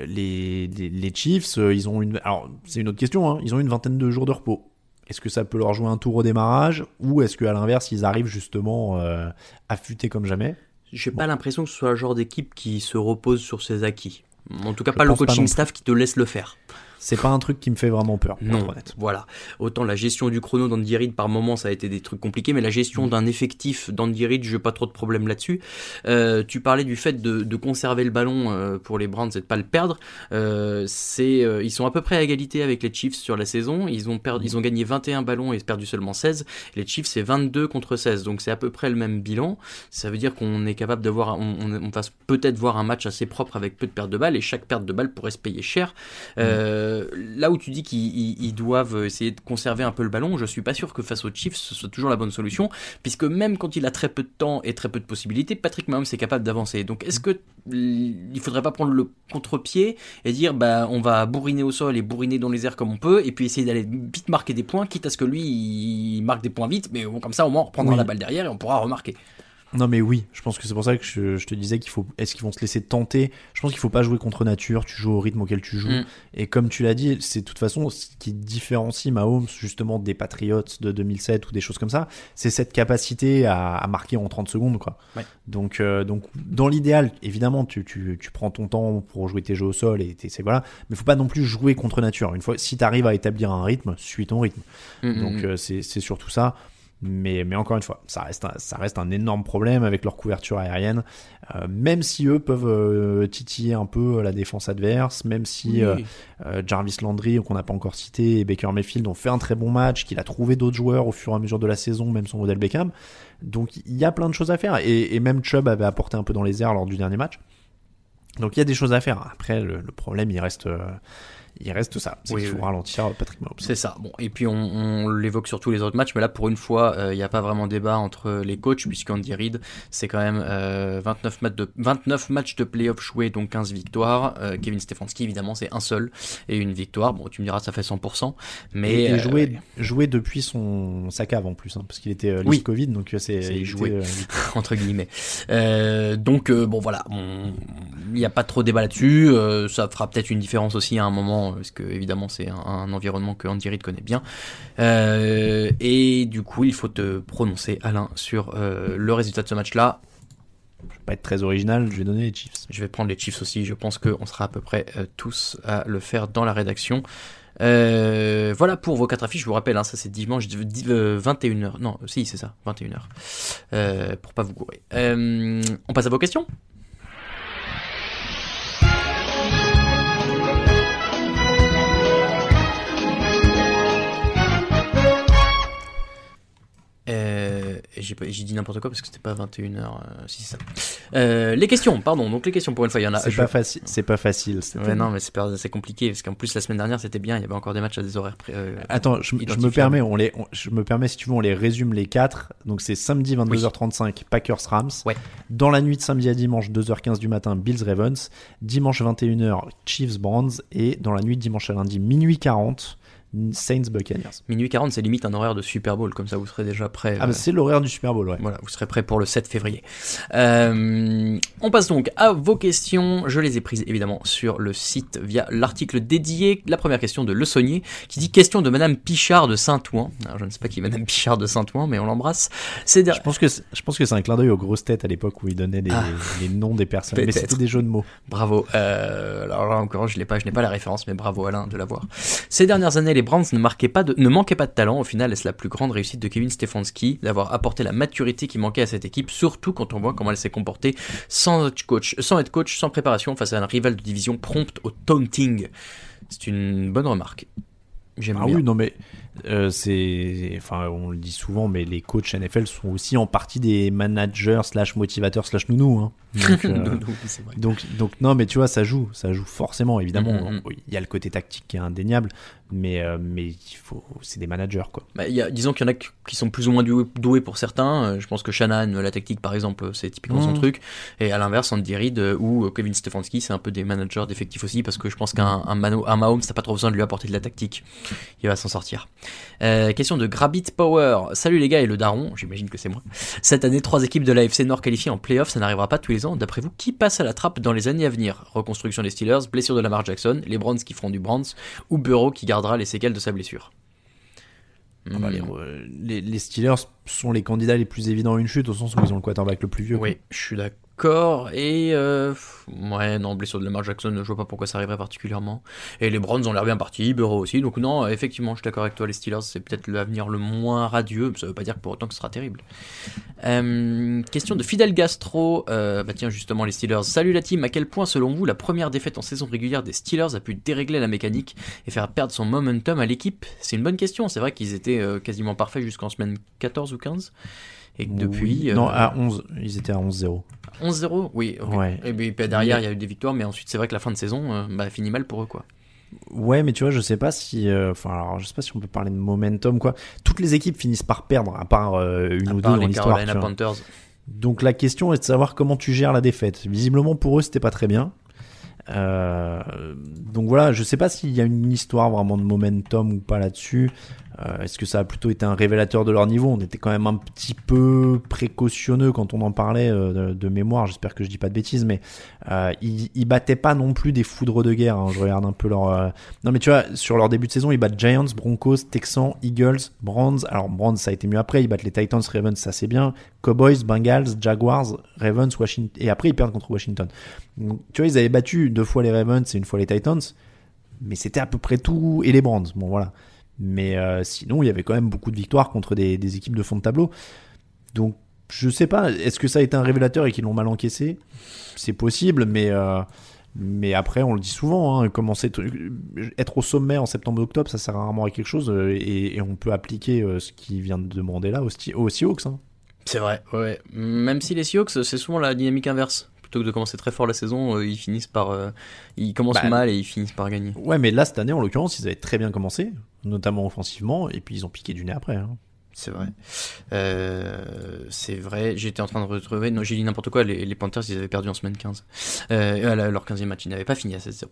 les, les, les Chiefs, euh, ils ont une. Alors, c'est une autre question, hein, ils ont une vingtaine de jours de repos. Est-ce que ça peut leur jouer un tour au démarrage ou est-ce qu'à l'inverse, ils arrivent justement euh, affûtés comme jamais? J'ai pas l'impression que ce soit le genre d'équipe qui se repose sur ses acquis. En tout cas, Je pas le pas coaching staff qui te laisse le faire. C'est pas un truc qui me fait vraiment peur. Non, honnête. voilà. Autant la gestion du chrono d'Andy Reid par moment ça a été des trucs compliqués, mais la gestion d'un effectif d'Andy Reid, j'ai pas trop de problème là-dessus. Euh, tu parlais du fait de, de conserver le ballon euh, pour les Browns et de pas le perdre. Euh, c'est, ils sont à peu près à égalité avec les Chiefs sur la saison. Ils ont perdu, ils ont gagné 21 ballons et perdu seulement 16. Les Chiefs c'est 22 contre 16, donc c'est à peu près le même bilan. Ça veut dire qu'on est capable de voir, on, on, on va peut-être voir un match assez propre avec peu de pertes de balles et chaque perte de balle pourrait se payer cher. Euh, là où tu dis qu'ils ils- ils doivent essayer de conserver un peu le ballon, je suis pas sûr que face aux Chiefs ce soit toujours la bonne solution, puisque même quand il a très peu de temps et très peu de possibilités, Patrick Mahomes est capable d'avancer. Donc est-ce que il faudrait pas prendre le contre-pied et dire bah on va bourriner au sol et bourriner dans les airs comme on peut, et puis essayer d'aller vite marquer des points, quitte à ce que lui il marque des points vite, mais bon, comme ça au moins on reprendra Oui. la balle derrière et on pourra remarquer. Non mais oui, je pense que c'est pour ça que je, je te disais qu'il faut. Est-ce qu'ils vont se laisser tenter? Je pense qu'il faut pas jouer contre nature. Tu joues au rythme auquel tu joues. Mm. Et comme tu l'as dit, c'est de toute façon ce qui différencie Mahomes justement des Patriots de 2007 ou des choses comme ça. C'est cette capacité à, à marquer en 30 secondes quoi. Ouais. Donc euh, donc dans l'idéal, évidemment, tu, tu, tu prends ton temps pour jouer tes jeux au sol et c'est voilà. Mais faut pas non plus jouer contre nature. Une fois, si t'arrives à établir un rythme, suis ton rythme. Mm, Donc mm, euh, c'est c'est surtout ça. Mais, mais encore une fois, ça reste, un, ça reste un énorme problème avec leur couverture aérienne. Euh, même si eux peuvent euh, titiller un peu la défense adverse, même si Oui. euh, euh, Jarvis Landry, qu'on n'a pas encore cité, et Baker Mayfield ont fait un très bon match, qu'il a trouvé d'autres joueurs au fur et à mesure de la saison, même son modèle Beckham. Donc il y a plein de choses à faire. Et, et même Chubb avait apporté un peu dans les airs lors du dernier match. Donc il y a des choses à faire. Après, le, le problème, il reste, euh, il reste ça. C'est Oui, qu'il faut oui. ralentir Patrick Mahomes. C'est ça. Bon, et puis on, on l'évoque sur tous les autres matchs, mais là pour une fois, euh, il n'y a pas vraiment débat entre les coachs, puisqu'Andy Reid, c'est quand même euh, 29, matchs de, 29 matchs de playoff joués, donc 15 victoires. Euh, Kevin Stefanski, évidemment, c'est un seul et une victoire. Bon, tu me diras, ça fait 100%. Mais et, et euh, joué, joué depuis son sa cave en plus, hein, parce qu'il était euh, Oui. Covid, donc euh, c'est joué. euh, entre guillemets. Euh, donc euh, bon voilà, on- n'y a pas trop de débat là-dessus. Euh, ça fera peut-être une différence aussi à un moment, parce que évidemment c'est un, un environnement que Andy Reid connaît bien. Euh, et du coup, il faut te prononcer, Alain, sur euh, le résultat de ce match-là. je vais pas être très original, je vais donner les Chiefs. Je vais prendre les Chiefs aussi. Je pense qu'on sera à peu près euh, tous à le faire dans la rédaction. Euh, voilà pour vos quatre affiches. Je vous rappelle, hein, ça c'est dimanche euh, 21h. Non, si, c'est ça, 21h. Euh, pour pas vous courir. Euh, on passe à vos questions? Euh, j'ai dit n'importe quoi parce que c'était pas 21h. euh, si c'est ça. Euh, les questions, pardon. Donc les questions pour une fois, il y en a. C'est je- pas facile, c'est pas facile. c'est Ouais, non, mais c'est compliqué parce qu'en plus la semaine dernière c'était bien. Il y avait encore des matchs à des horaires. euh, Attends, je, je me permets, on les, on- je me permets si tu veux, on les résume les quatre. Donc c'est samedi 22h35, Packers Rams. Dans la nuit de samedi à dimanche 2h15 du matin, Bills Ravens. Dimanche 21h, Chiefs Browns et dans la nuit de dimanche à lundi minuit 40, Saints Buccaneers. Minuit 40, c'est limite un horaire de Super Bowl, comme ça vous serez déjà prêt. Ah bah, c'est l'horaire du Super Bowl, ouais. Voilà, vous serez prêt pour le 7 février. Euh, on passe donc à vos questions. Je les ai prises évidemment sur le site via l'article dédié. La première question de Le Saunier qui dit question de Madame Pichard de Saint-Ouen. Alors, je ne sais pas qui est Madame Pichard de Saint-Ouen, mais on l'embrasse. C'est Je pense que c'est- je pense que c'est un clin d'œil aux grosses têtes à l'époque où ils donnaient les, Ah. les noms des personnes. Mais c'était des jeux de mots. Bravo. Euh, alors là encore, je l'ai pas, je n'ai pas la référence, mais bravo Alain de l'avoir. Ces dernières années, les Browns ne marquaient pas de, ne manquaient pas de talent. Au final, est-ce la plus grande réussite de Kevin Stefanski d'avoir apporté la maturité qui manquait à cette équipe, surtout quand on voit comment elle s'est comportée sans être coach, sans être coach, sans préparation face à un rival de division prompt au taunting? C'est une bonne remarque. J'aime Ah bien. oui, non mais euh, c'est, enfin, on le dit souvent, mais les coachs NFL sont aussi en partie des managers slash motivateurs slash nounous. Hein. Donc, euh, vrai. donc, donc, non, mais tu vois, ça joue, ça joue forcément, évidemment. Mhm, mhm. Oui, Il y a le côté tactique qui est indéniable, mais, euh, mais il faut, c'est des managers quoi. Bah, il y a, disons qu'il y en a qui sont plus ou moins doués, doués pour certains. Je pense que Shannon, la tactique par exemple, c'est typiquement son truc. Et à l'inverse, Andy Reid ou Kevin Stefanski, c'est un peu des managers d'effectifs aussi parce que je pense qu'un un, un Mahomes, t'as pas trop besoin de lui apporter de la tactique. Il va s'en sortir. Euh, question de Grabbit Power. Salut les gars et le daron, j'imagine que c'est moi. Cette année, trois équipes de l'AFC Nord qualifiées en playoff, ça n'arrivera pas tous les ans. D'après vous, qui passe à la trappe dans les années à venir? Reconstruction des Steelers, blessure de Lamar Jackson, les Browns qui feront du Browns ou Burrow qui gardera les séquelles de sa blessure? Ah bah, les, Hmm. les- les Steelers sont les candidats les plus évidents à une chute au sens où ils ont le quarterback le plus vieux. quoi. Oui, je suis d'accord. Et euh, ouais, non, blessure de Lamar Jackson, je vois pas pourquoi ça arriverait particulièrement. Et les Browns ont l'air bien partis, Burrow aussi. Donc non, effectivement, je suis d'accord avec toi. Les Steelers, c'est peut-être l'avenir le moins radieux. mais Ça veut pas dire pour autant que ce sera terrible. Euh, question de Fidel Gastro. Euh, bah tiens, justement, les Steelers. Salut la team. À quel point, selon vous, la première défaite en saison régulière des Steelers a pu dérégler la mécanique et faire perdre son momentum à l'équipe? C'est une bonne question. C'est vrai qu'ils étaient quasiment parfaits jusqu'en semaine 14 ou 15. Et que depuis. Oui. Non, à 11, ils étaient à 11-0. 11-0 Oui. Ouais. Et puis derrière, il y a eu des victoires, mais ensuite, c'est vrai que la fin de saison euh, bah, finit mal pour eux, quoi. Ouais, mais tu vois, je sais pas si, euh, enfin, alors, je sais pas si on peut parler de momentum, quoi. Toutes les équipes finissent par perdre, à part euh, une À ou deux dans l'histoire. Donc la question est de savoir comment tu gères la défaite. Visiblement pour eux, c'était pas très bien. Euh, donc voilà, je sais pas s'il y a une histoire vraiment de momentum ou pas là-dessus. Euh, Est-ce que ça a plutôt été un révélateur de leur niveau? On était quand même un petit peu précautionneux quand on en parlait euh, de, mémoire. J'espère que je dis pas de bêtises, mais euh, ils, battaient pas non plus des foudres de guerre. hein. Je regarde un peu leur. Non, mais tu vois, sur leur début de saison, ils battent Giants, Broncos, Texans, Eagles, Browns. Alors Browns, ça a été mieux après. Ils battent les Titans, Ravens, ça c'est bien. Cowboys, Bengals, Jaguars, Ravens, Washington. Et après, ils perdent contre Washington. Tu vois, ils avaient battu deux fois les Ravens et une fois les Titans. Mais c'était à peu près tout. Et les Browns. Bon, voilà. Mais euh, sinon, il y avait quand même beaucoup de victoires contre des, équipes de fond de tableau. Donc, je sais pas. Est-ce que ça a été un révélateur et qu'ils l'ont mal encaissé? C'est possible, mais. euh, mais après, on le dit souvent, hein, commencer être au sommet en septembre-octobre, ça sert rarement à quelque chose euh, et, on peut appliquer ce qui vient de demander là aux, aux Seahawks. hein. C'est vrai, ouais. Même si les Seahawks, c'est souvent la dynamique inverse. Plutôt que de commencer très fort la saison, euh, ils finissent par. euh, ils commencent Bah, mal et ils finissent par gagner. Ouais, mais là, cette année, en l'occurrence, ils avaient très bien commencé, notamment offensivement, et puis ils ont piqué du nez après. hein. C'est vrai. Euh, c'est vrai. J'étais en train de retrouver. Non, j'ai dit n'importe quoi. Les, les Panthers, ils avaient perdu en semaine 15. Euh, leur 15e match. Ils n'avaient pas fini à 16-0.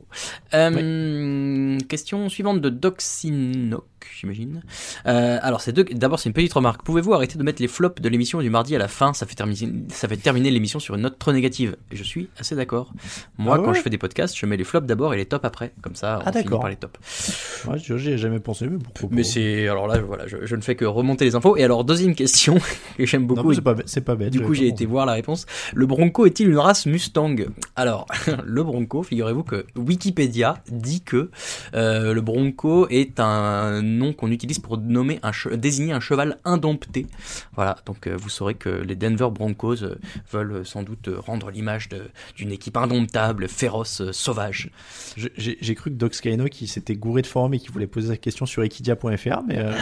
Euh, Question suivante de Doxinoc. J'imagine. Euh, alors, c'est deux. D'abord, c'est une petite remarque. Pouvez-vous arrêter de mettre les flops de l'émission du mardi à la fin? Ça fait terminer, ça fait terminer l'émission sur une note trop négative. Je suis assez d'accord. Moi, Ah quand je fais des podcasts, je mets les flops d'abord et les tops après. Comme ça, on Ah, finit par les tops. Ouais, j'y ai jamais pensé, mais pourquoi Mais c'est alors là, voilà, je, je ne fais que remonter les infos. Et alors, deuxième question que j'aime beaucoup. C'est pas, bête. Du coup, j'ai été voir la réponse. Le Bronco est-il une race Mustang? Alors, le Bronco, figurez-vous que Wikipédia dit que euh, le Bronco est un nom qu'on utilise pour nommer un désigner un cheval indompté. Voilà, donc euh, vous saurez que les Denver Broncos euh, veulent euh, sans doute rendre l'image d'une équipe indomptable, féroce, sauvage. J'ai cru que Doc Skyno il s'était gouré de forme et qu'il voulait poser sa question sur equidia.fr, mais euh,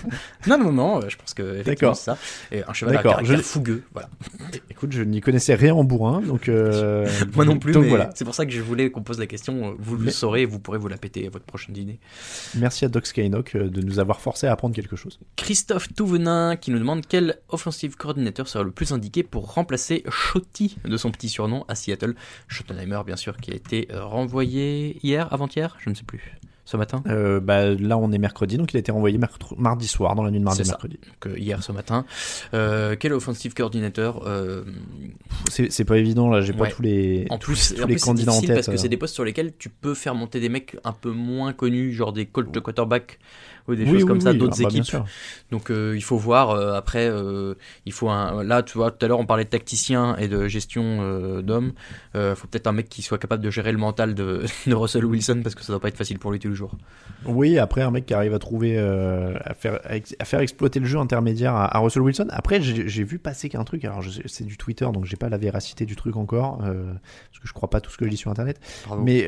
Non, non, non, je pense que D'accord. ça. Et un cheval à je- fougueux, voilà. écoute, je n'y connaissais rien en bourrin, donc euh, Moi non plus, donc mais voilà. c'est pour ça que je voulais qu'on pose la question. Vous le Mais- saurez vous pourrez vous la péter à votre prochaine dîner. Merci à Doc Skynock euh, de nous avoir forcé à apprendre quelque chose. Christophe Touvenin qui nous demande quel offensive coordinateur serait le plus indiqué pour remplacer Shotty de son petit surnom à Seattle. Schottenheimer, bien sûr, qui a été euh, renvoyé hier, avant-hier, je ne sais plus. Ce matin Euh, bah, là, on est mercredi, donc il a été renvoyé mardi soir, dans la nuit de mardi mercredi. Donc, hier, ce matin. Euh, quel offensive coordinateur euh, C'est pas évident, là, j'ai Ouais. pas tous les, En tous, plus, tous en les plus, c'est candidats en tête. parce que c'est des postes sur lesquels tu peux faire monter des mecs un peu moins connus, genre des coachs de quarterback ou des Oui, choses oui, comme ça d'autres ah bah, équipes. Donc euh, il faut voir euh, après euh, il faut un là tu vois tout à l'heure on parlait de tacticien et de gestion d'hommes euh, faut peut-être un mec qui soit capable de gérer le mental de, de Russell Wilson parce que ça doit pas être facile pour lui tous les jours. Oui, après un mec qui arrive à trouver, à, faire, à exploiter le jeu intermédiaire à, à Russell Wilson. Après, j'ai vu passer qu'un truc, alors c'est du Twitter, donc j'ai pas la véracité du truc encore, parce que je crois pas tout ce que je lis sur Internet. Bravo. Mais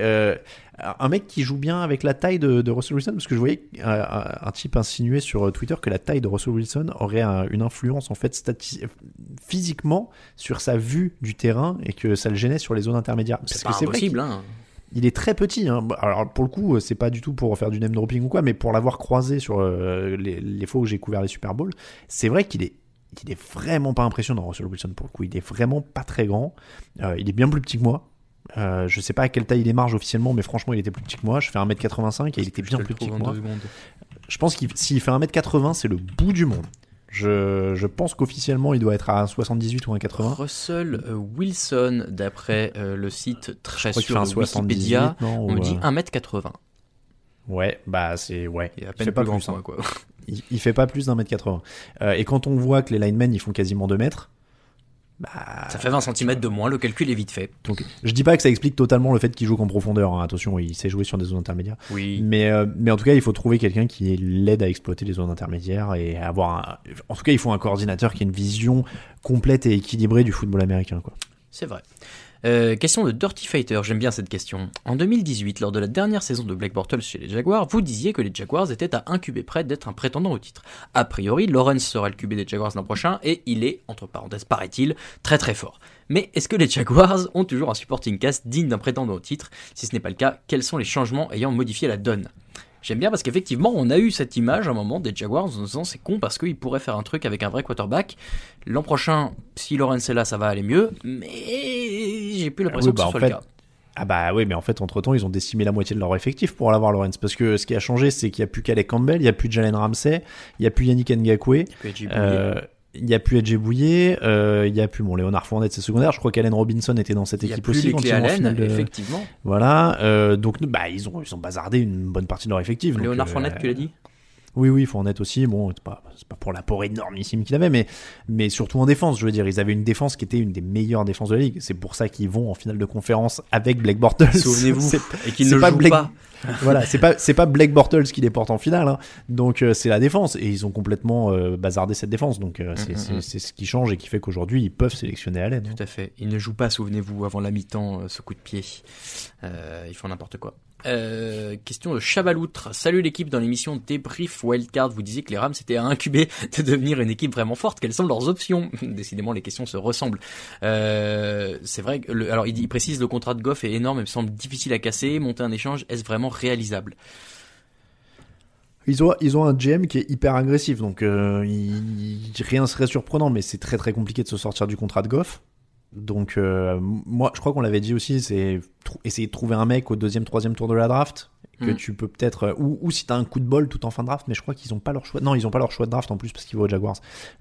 un mec qui joue bien avec la taille de, de Russell Wilson, parce que je voyais euh, un, un type insinuer sur Twitter que la taille de Russell Wilson aurait un- une influence en fait physiquement sur sa vue du terrain et que ça le gênait sur les zones intermédiaires. Parce C'est que pas c'est qu'il- hein. il est très petit. Hein. Bah, Alors pour le coup, c'est pas du tout pour faire du name dropping ou quoi, mais pour l'avoir croisé sur euh, les, les fois où j'ai couvert les Super Bowls, c'est vrai qu'il est, il est vraiment pas impressionnant, Russell Wilson pour le coup. Il est vraiment pas très grand. Euh, il est bien plus petit que moi. Euh, je sais pas à quelle taille il est marge officiellement, mais franchement, il était plus petit que moi. Je fais 1m85 et il était bien plus petit que moi. Je pense qu'il s'il fait 1m80, c'est le bout du monde. Je, je pense qu'officiellement, il doit être à un 78 ou un 80. Russell euh, Wilson d'après euh, le site très 78, Wikipédia non, on me ou, dit euh, 1m80. Ouais, bah c'est ouais. Il à fait pas plus grand hein. quoi. Il, il fait pas plus d'un mètre 80. Euh, et quand on voit que les linemen ils font quasiment 2 mètres, bah, Ça fait 20 cm de moins, le calcul est vite fait. donc je dis pas que ça explique totalement le fait qu'il joue qu'en profondeur. hein. Attention, il sait jouer sur des zones intermédiaires. Oui. Mais euh, mais en tout cas, il faut trouver quelqu'un qui l'aide à exploiter les zones intermédiaires et avoir. Un... En tout cas, il faut un coordinateur qui ait une vision complète et équilibrée du football américain. Quoi. C'est vrai. Euh, question de Dirty Fighter, j'aime bien cette question. En 2018, lors de la dernière saison de Black Bortles chez les Jaguars, vous disiez que les Jaguars étaient à un QB près d'être un prétendant au titre. A priori, Lawrence sera le QB des Jaguars l'an prochain et il est, entre parenthèses, paraît-il, très très fort. Mais est-ce que les Jaguars ont toujours un supporting cast digne d'un prétendant au titre? Si ce n'est pas le cas, quels sont les changements ayant modifié la donne? J'aime bien parce qu'effectivement, on a eu cette image à un moment des Jaguars en se disant c'est con parce qu'ils pourraient faire un truc avec un vrai quarterback. L'an prochain, si Lawrence est là, ça va aller mieux, mais j'ai plus l'impression Oui, que bah, ce soit fait, le cas. Ah bah oui, mais en fait, entre-temps, ils ont décimé la moitié de leur effectif pour l'avoir Lawrence. Parce que ce qui a changé, c'est qu'il n'y a plus Calais Campbell, il n'y a plus Jalen Ramsey, il n'y a plus Yannick Ngakwe, euh, il n'y a plus Edge Bouillet, euh, il n'y a plus bon, Léonard Fournette, c'est secondaire. Je crois qu'Allen Robinson était dans cette Il y a équipe plus aussi. les Allen, de- effectivement. Voilà, euh, donc bah, ils, ont, ils ont bazardé une bonne partie de leur effectif. Léonard euh, Fournette, tu l'as dit? Oui, oui, Fournette aussi. Bon, c'est pas, pas pour l'apport énormissime qu'il avait, mais, mais surtout en défense. Je veux dire, ils avaient une défense qui était une des meilleures défenses de la ligue. C'est pour ça qu'ils vont en finale de conférence avec Blake Bortles. Souvenez-vous, C'est- et qu'ils ne pas jouent Blake- pas. voilà, c'est pas, pas Blake Bortles qui les porte en finale. hein. Donc, euh, c'est la défense. Et ils ont complètement euh, bazardé cette défense. Donc, euh, c'est, Mm, mm, mm. c'est ce qui change et qui fait qu'aujourd'hui, ils peuvent sélectionner Allen. hein. Tout à fait. Il ne joue pas, souvenez-vous, avant la mi-temps, ce coup de pied. Ils font n'importe quoi. Euh, question de Chabaloutre. Salut l'équipe dans l'émission Débrief Wildcard. Vous disiez que les Rams étaient à incuber de devenir une équipe vraiment forte. Quelles sont leurs options Décidément, les questions se ressemblent. Euh, c'est vrai que, le- alors il, précise le contrat de Goff est énorme et me semble difficile à casser. Monter un échange, est-ce vraiment réalisable? Ils ont, ils ont un GM qui est hyper agressif, donc euh, rien serait surprenant, mais c'est très très compliqué de se sortir du contrat de Goff. Donc euh, moi, je crois qu'on l'avait dit aussi, c'est essayer de trouver un mec au deuxième, troisième tour de la draft que Mm. tu peux peut-être euh, ou, ou si t'as un coup de bol tout en fin de draft mais je crois qu'ils ont pas leur choix non ils ont pas leur choix de draft en plus parce qu'ils vont aux Jaguars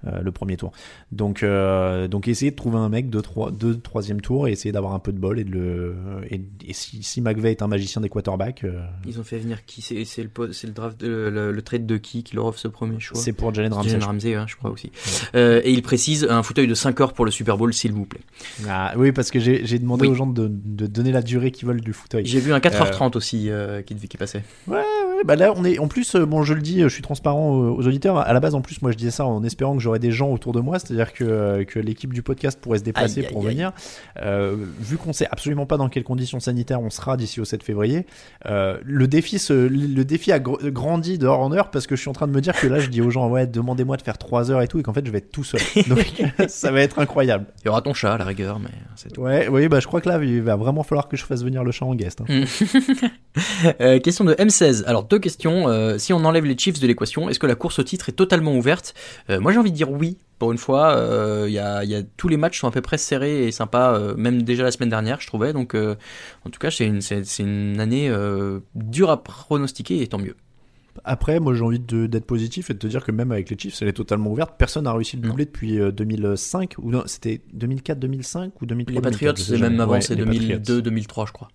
euh, le premier tour donc euh, donc essayer de trouver un mec de trois de troisième tour et essayer d'avoir un peu de bol et de le et, et si, si McVay est un magicien des quarterbacks euh, Ils ont fait venir qui? C'est c'est le, c'est le draft, de- le, le trade de qui qui leur offre ce premier choix? C'est pour Jalen Ramsey Jalen je Ramsey, hein, je crois aussi. Et il précise un fauteuil de 5 heures pour le Super Bowl, s'il vous plaît. Ah, oui, parce que j'ai demandé Oui. aux gens de, de donner la durée qu'ils veulent du fauteuil. J'ai vu un 4h30 Euh, aussi euh, qui, qui passait. Ouais, ouais, bah là, on est. En plus, euh, bon, je le dis, je suis transparent aux, auditeurs. À la base, en plus, moi, je disais ça en espérant que j'aurais des gens autour de moi, c'est-à-dire que, euh, que l'équipe du podcast pourrait se déplacer Aïe, pour aïe. venir. Euh, vu qu'on sait absolument pas dans quelles conditions sanitaires on sera d'ici au 7 février, euh, le défi, se, le défi a gr- grandi de heure en heure parce que je suis en train de me dire que là, je dis aux gens, ouais, demandez-moi de faire 3 heures et tout, et qu'en fait, je vais être tout seul. Donc, ça va être incroyable. Il y aura ton chat à la rigueur, mais c'est tout. Ouais, oui, bah, je crois que là, il va vraiment falloir que je fasse venir le chat en guest. hein. Euh, question de M16. Alors deux questions. Euh, si on enlève les Chiefs de l'équation, est-ce que la course au titre est totalement ouverte Euh, Moi j'ai envie de dire oui. Pour une fois, y a, y a- tous les matchs sont à peu près serrés et sympas, même déjà la semaine dernière, je trouvais. Donc, en tout cas, c'est une, année dure à pronostiquer et tant mieux. Après, moi j'ai envie d'être positif et de te dire que même avec les Chiefs, elle est totalement ouverte. Personne n'a réussi le doubler depuis euh, 2005 ou non, c'était 2004-2005 ou 2003 Les Patriots, 2004, c'est même avant, Ouais, c'est les Patriots. 2002-2003, je crois.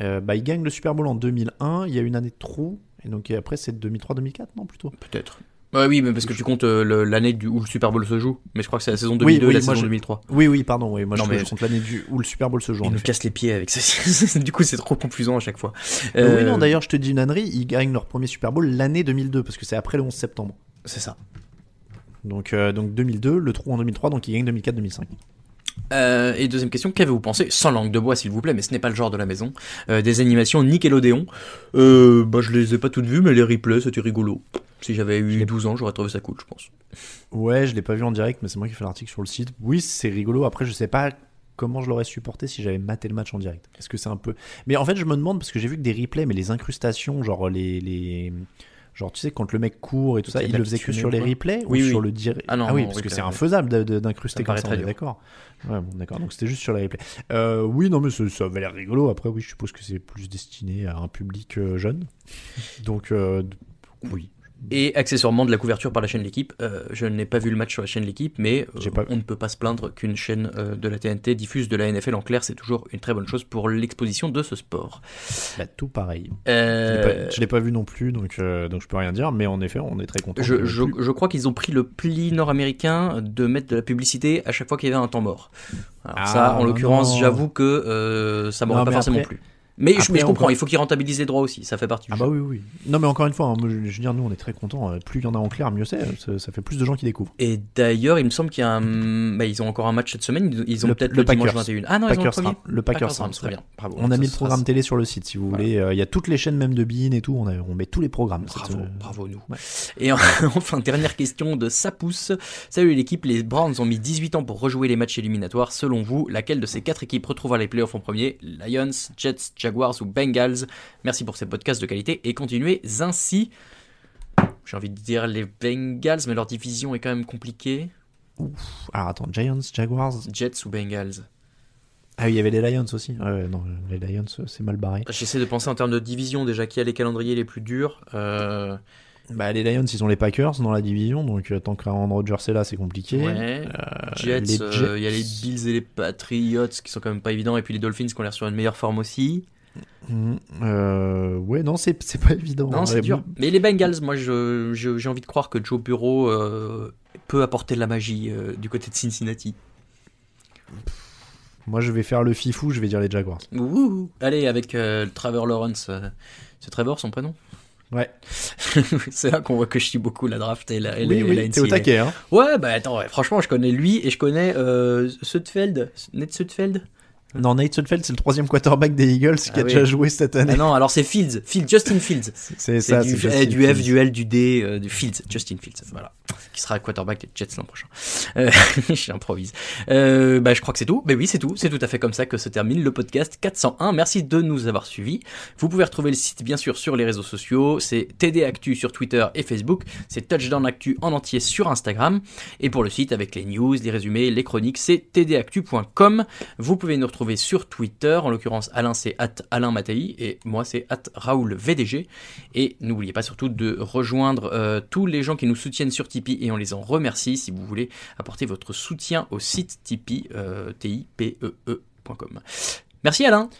Euh, bah, ils gagnent le Super Bowl en 2001. Il y a une année de trou et donc et après c'est 2003-2004, non plutôt Peut-être. Ouais, oui, mais parce que tu comptes euh, l'année du- où le Super Bowl se joue. Mais je crois que c'est la saison 2002 Oui, et oui, la saison je- 2003. Oui, oui, pardon. Oui, moi Non, je, mais- je compte l'année du- où le Super Bowl se joue. en Il nous effet. casse les pieds avec ça. du coup, c'est trop confusant à chaque fois. Euh, oui, Euh, non, d'ailleurs, je te dis une ânerie, ils gagnent leur premier Super Bowl l'année 2002 parce que c'est après le 11 septembre. C'est ça. Donc, euh, donc 2002, le trou en 2003, donc ils gagnent 2004-2005. Euh, et deuxième question, qu'avez-vous pensé, sans langue de bois s'il vous plaît, mais ce n'est pas le genre de la maison, euh, des animations Nickelodeon euh, bah, Je les ai pas toutes vues, mais les replays, c'était rigolo. Si j'avais eu 12 ans, j'aurais trouvé ça cool, je pense. Ouais, je l'ai pas vu en direct, mais c'est moi qui ai fait l'article sur le site. Oui, c'est rigolo. Après, je sais pas comment je l'aurais supporté si j'avais maté le match en direct. Est-ce que c'est un peu. Mais en fait, je me demande, parce que j'ai vu que des replays, mais les incrustations, genre les. les... Genre, tu sais, quand le mec court et tout ça, il le faisait que sur les replays Oui, ou oui. sur le direct? Ah non, oui, non, parce que replay, c'est infaisable d'incruster comme ça, on est d'accord. Ouais, bon, d'accord. Donc c'était juste sur les replays. Euh, oui, non, mais ça, ça avait l'air rigolo. Après, oui, je suppose que c'est plus destiné à un public euh, jeune. Donc, euh, oui. Et accessoirement de la couverture par la chaîne L'équipe. Euh, je n'ai pas vu le match sur la chaîne L'équipe, mais euh, on ne peut pas se plaindre qu'une chaîne euh, de la TNT diffuse de la NFL en clair. C'est toujours une très bonne chose pour l'exposition de ce sport. Bah, tout pareil. Je Je l'ai pas vu non plus, donc, donc je peux rien dire. Mais en effet, on est très content. Je, je, je crois qu'ils ont pris le pli nord-américain de mettre de la publicité à chaque fois qu'il y avait un temps mort. Alors Ah, ça, en l'occurrence, j'avoue que ça m'aurait pas forcément après- plu. Mais, je, après, mais je comprends, encore- il faut qu'ils rentabilisent les droits aussi, ça fait partie du Ah jeu. bah oui, oui. Non, mais encore une fois, hein, je, veux dire, nous, on est très contents. Euh, Plus il y en a en clair, mieux c'est. Ça, ça fait plus de gens qui découvrent. Et d'ailleurs, il me semble qu'il y a un... bah, ils ont encore un match cette semaine, ils- ont peut-être le le, dimanche Packers. 21. Ah non, ils ont le Packers premier. Le Packers Rams, très bien. Bravo. On a mis le programme télé sur le site, si vous voulez. Euh, Il y a toutes les chaînes, même de Bean et tout. On, a- on met tous les programmes. Bravo, bravo nous. ouais. Et en- enfin, dernière question de Sapousse. Salut l'équipe, les Browns ont mis 18 ans pour rejouer les matchs éliminatoires. Selon vous, laquelle de ces quatre équipes retrouvera les playoffs en premier? Lions, Jets, Jaguars ou Bengals Merci pour ces podcasts de qualité et continuez ainsi. J'ai envie de dire les Bengals, mais leur division est quand même compliquée. Alors attends, Giants, Jaguars? Jets ou Bengals? Ah oui, il y avait les Lions aussi. Non, les Lions, euh, c'est mal barré. J'essaie de penser en termes de division déjà qui a les calendriers les plus durs. Euh, Bah, les Lions, ils ont les Packers dans la division, donc euh, tant qu'Aaron Rodgers est là, c'est compliqué. Ouais. Euh, Jets, euh, il y a les Bills et les Patriots qui sont quand même pas évidents, et puis les Dolphins qui ont l'air sur une meilleure forme aussi. Mhm. Euh, ouais, non, c'est pas évident. Non, c'est dur. Mais les Bengals, moi, j'ai envie de croire que Joe Bureau euh, peut apporter de la magie euh, du côté de Cincinnati. Moi, je vais faire le fifou, je vais dire les Jaguars. Ouh. Allez, avec euh, Trevor Lawrence. c'est Trevor son prénom? Ouais. c'est là qu'on voit que je suis beaucoup la draft et la, et Oui, la- oui, la au taquet, hein. Ouais, bah attends, ouais, franchement, je connais lui et je connais Sudfeld. Ned Sudfeld? Non, Nate Sudfeld, c'est le troisième quarterback des Eagles qui Ah a oui. déjà joué cette année. Ah non, alors c'est Fields, Fields, Justin Fields. C'est ça, du, eh, du F, du L, du D, euh, du Fields, Justin Fields, voilà. Qui sera quarterback des Jets l'an prochain. Euh, J'improvise. Euh, bah, je crois que c'est tout. Mais oui, c'est tout. C'est tout à fait comme ça que se termine le podcast 401. Merci de nous avoir suivis. Vous pouvez retrouver le site, bien sûr, sur les réseaux sociaux. C'est TD Actu sur Twitter et Facebook. C'est Touchdown Actu en entier sur Instagram. Et pour le site, avec les news, les résumés, les chroniques, c'est tdactu.com. Vous pouvez nous retrouver retrouver sur Twitter. En l'occurrence, Alain c'est Alain Mattei et moi c'est Raoul VDG. Et n'oubliez pas surtout de rejoindre euh, tous les gens qui nous soutiennent sur Tipeee et on les en remercie si vous voulez apporter votre soutien au site Tipeee, euh, T-I-P-E-E.com. Merci Alain.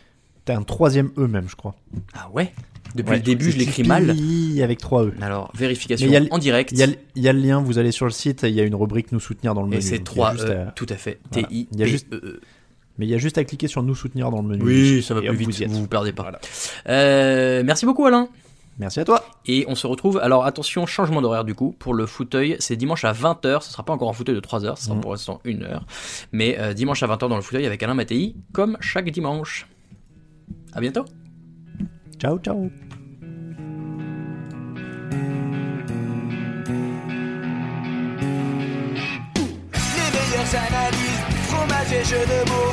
T'as un troisième E même, je crois. Ah ouais? Depuis Ouais, le début, je l'écris mal. Avec trois E. Alors, vérification a en direct. Il y, a, le- il y a le lien, vous allez sur le site, il y a une rubrique nous soutenir dans le menu. Et c'est donc il y a 3 juste E, à- tout à fait. Voilà. T-I-P-E-E. Il y a juste- Mais il y a juste à cliquer sur nous soutenir dans le menu. Oui, ça va Et plus vite, vous vous vous perdez pas. Euh, merci beaucoup Alain. Merci à toi. Et on se retrouve, alors attention, changement d'horaire du coup, pour le fauteuil, c'est dimanche à 20h, ce sera pas encore un fauteuil de 3 heures, ce sera Mhm. pour l'instant 1 heure, mais euh, dimanche à 20h dans le fauteuil avec Alain Mattei, comme chaque dimanche. À bientôt Ciao, ciao. Les meilleures analyses, fromage et jeux de mots,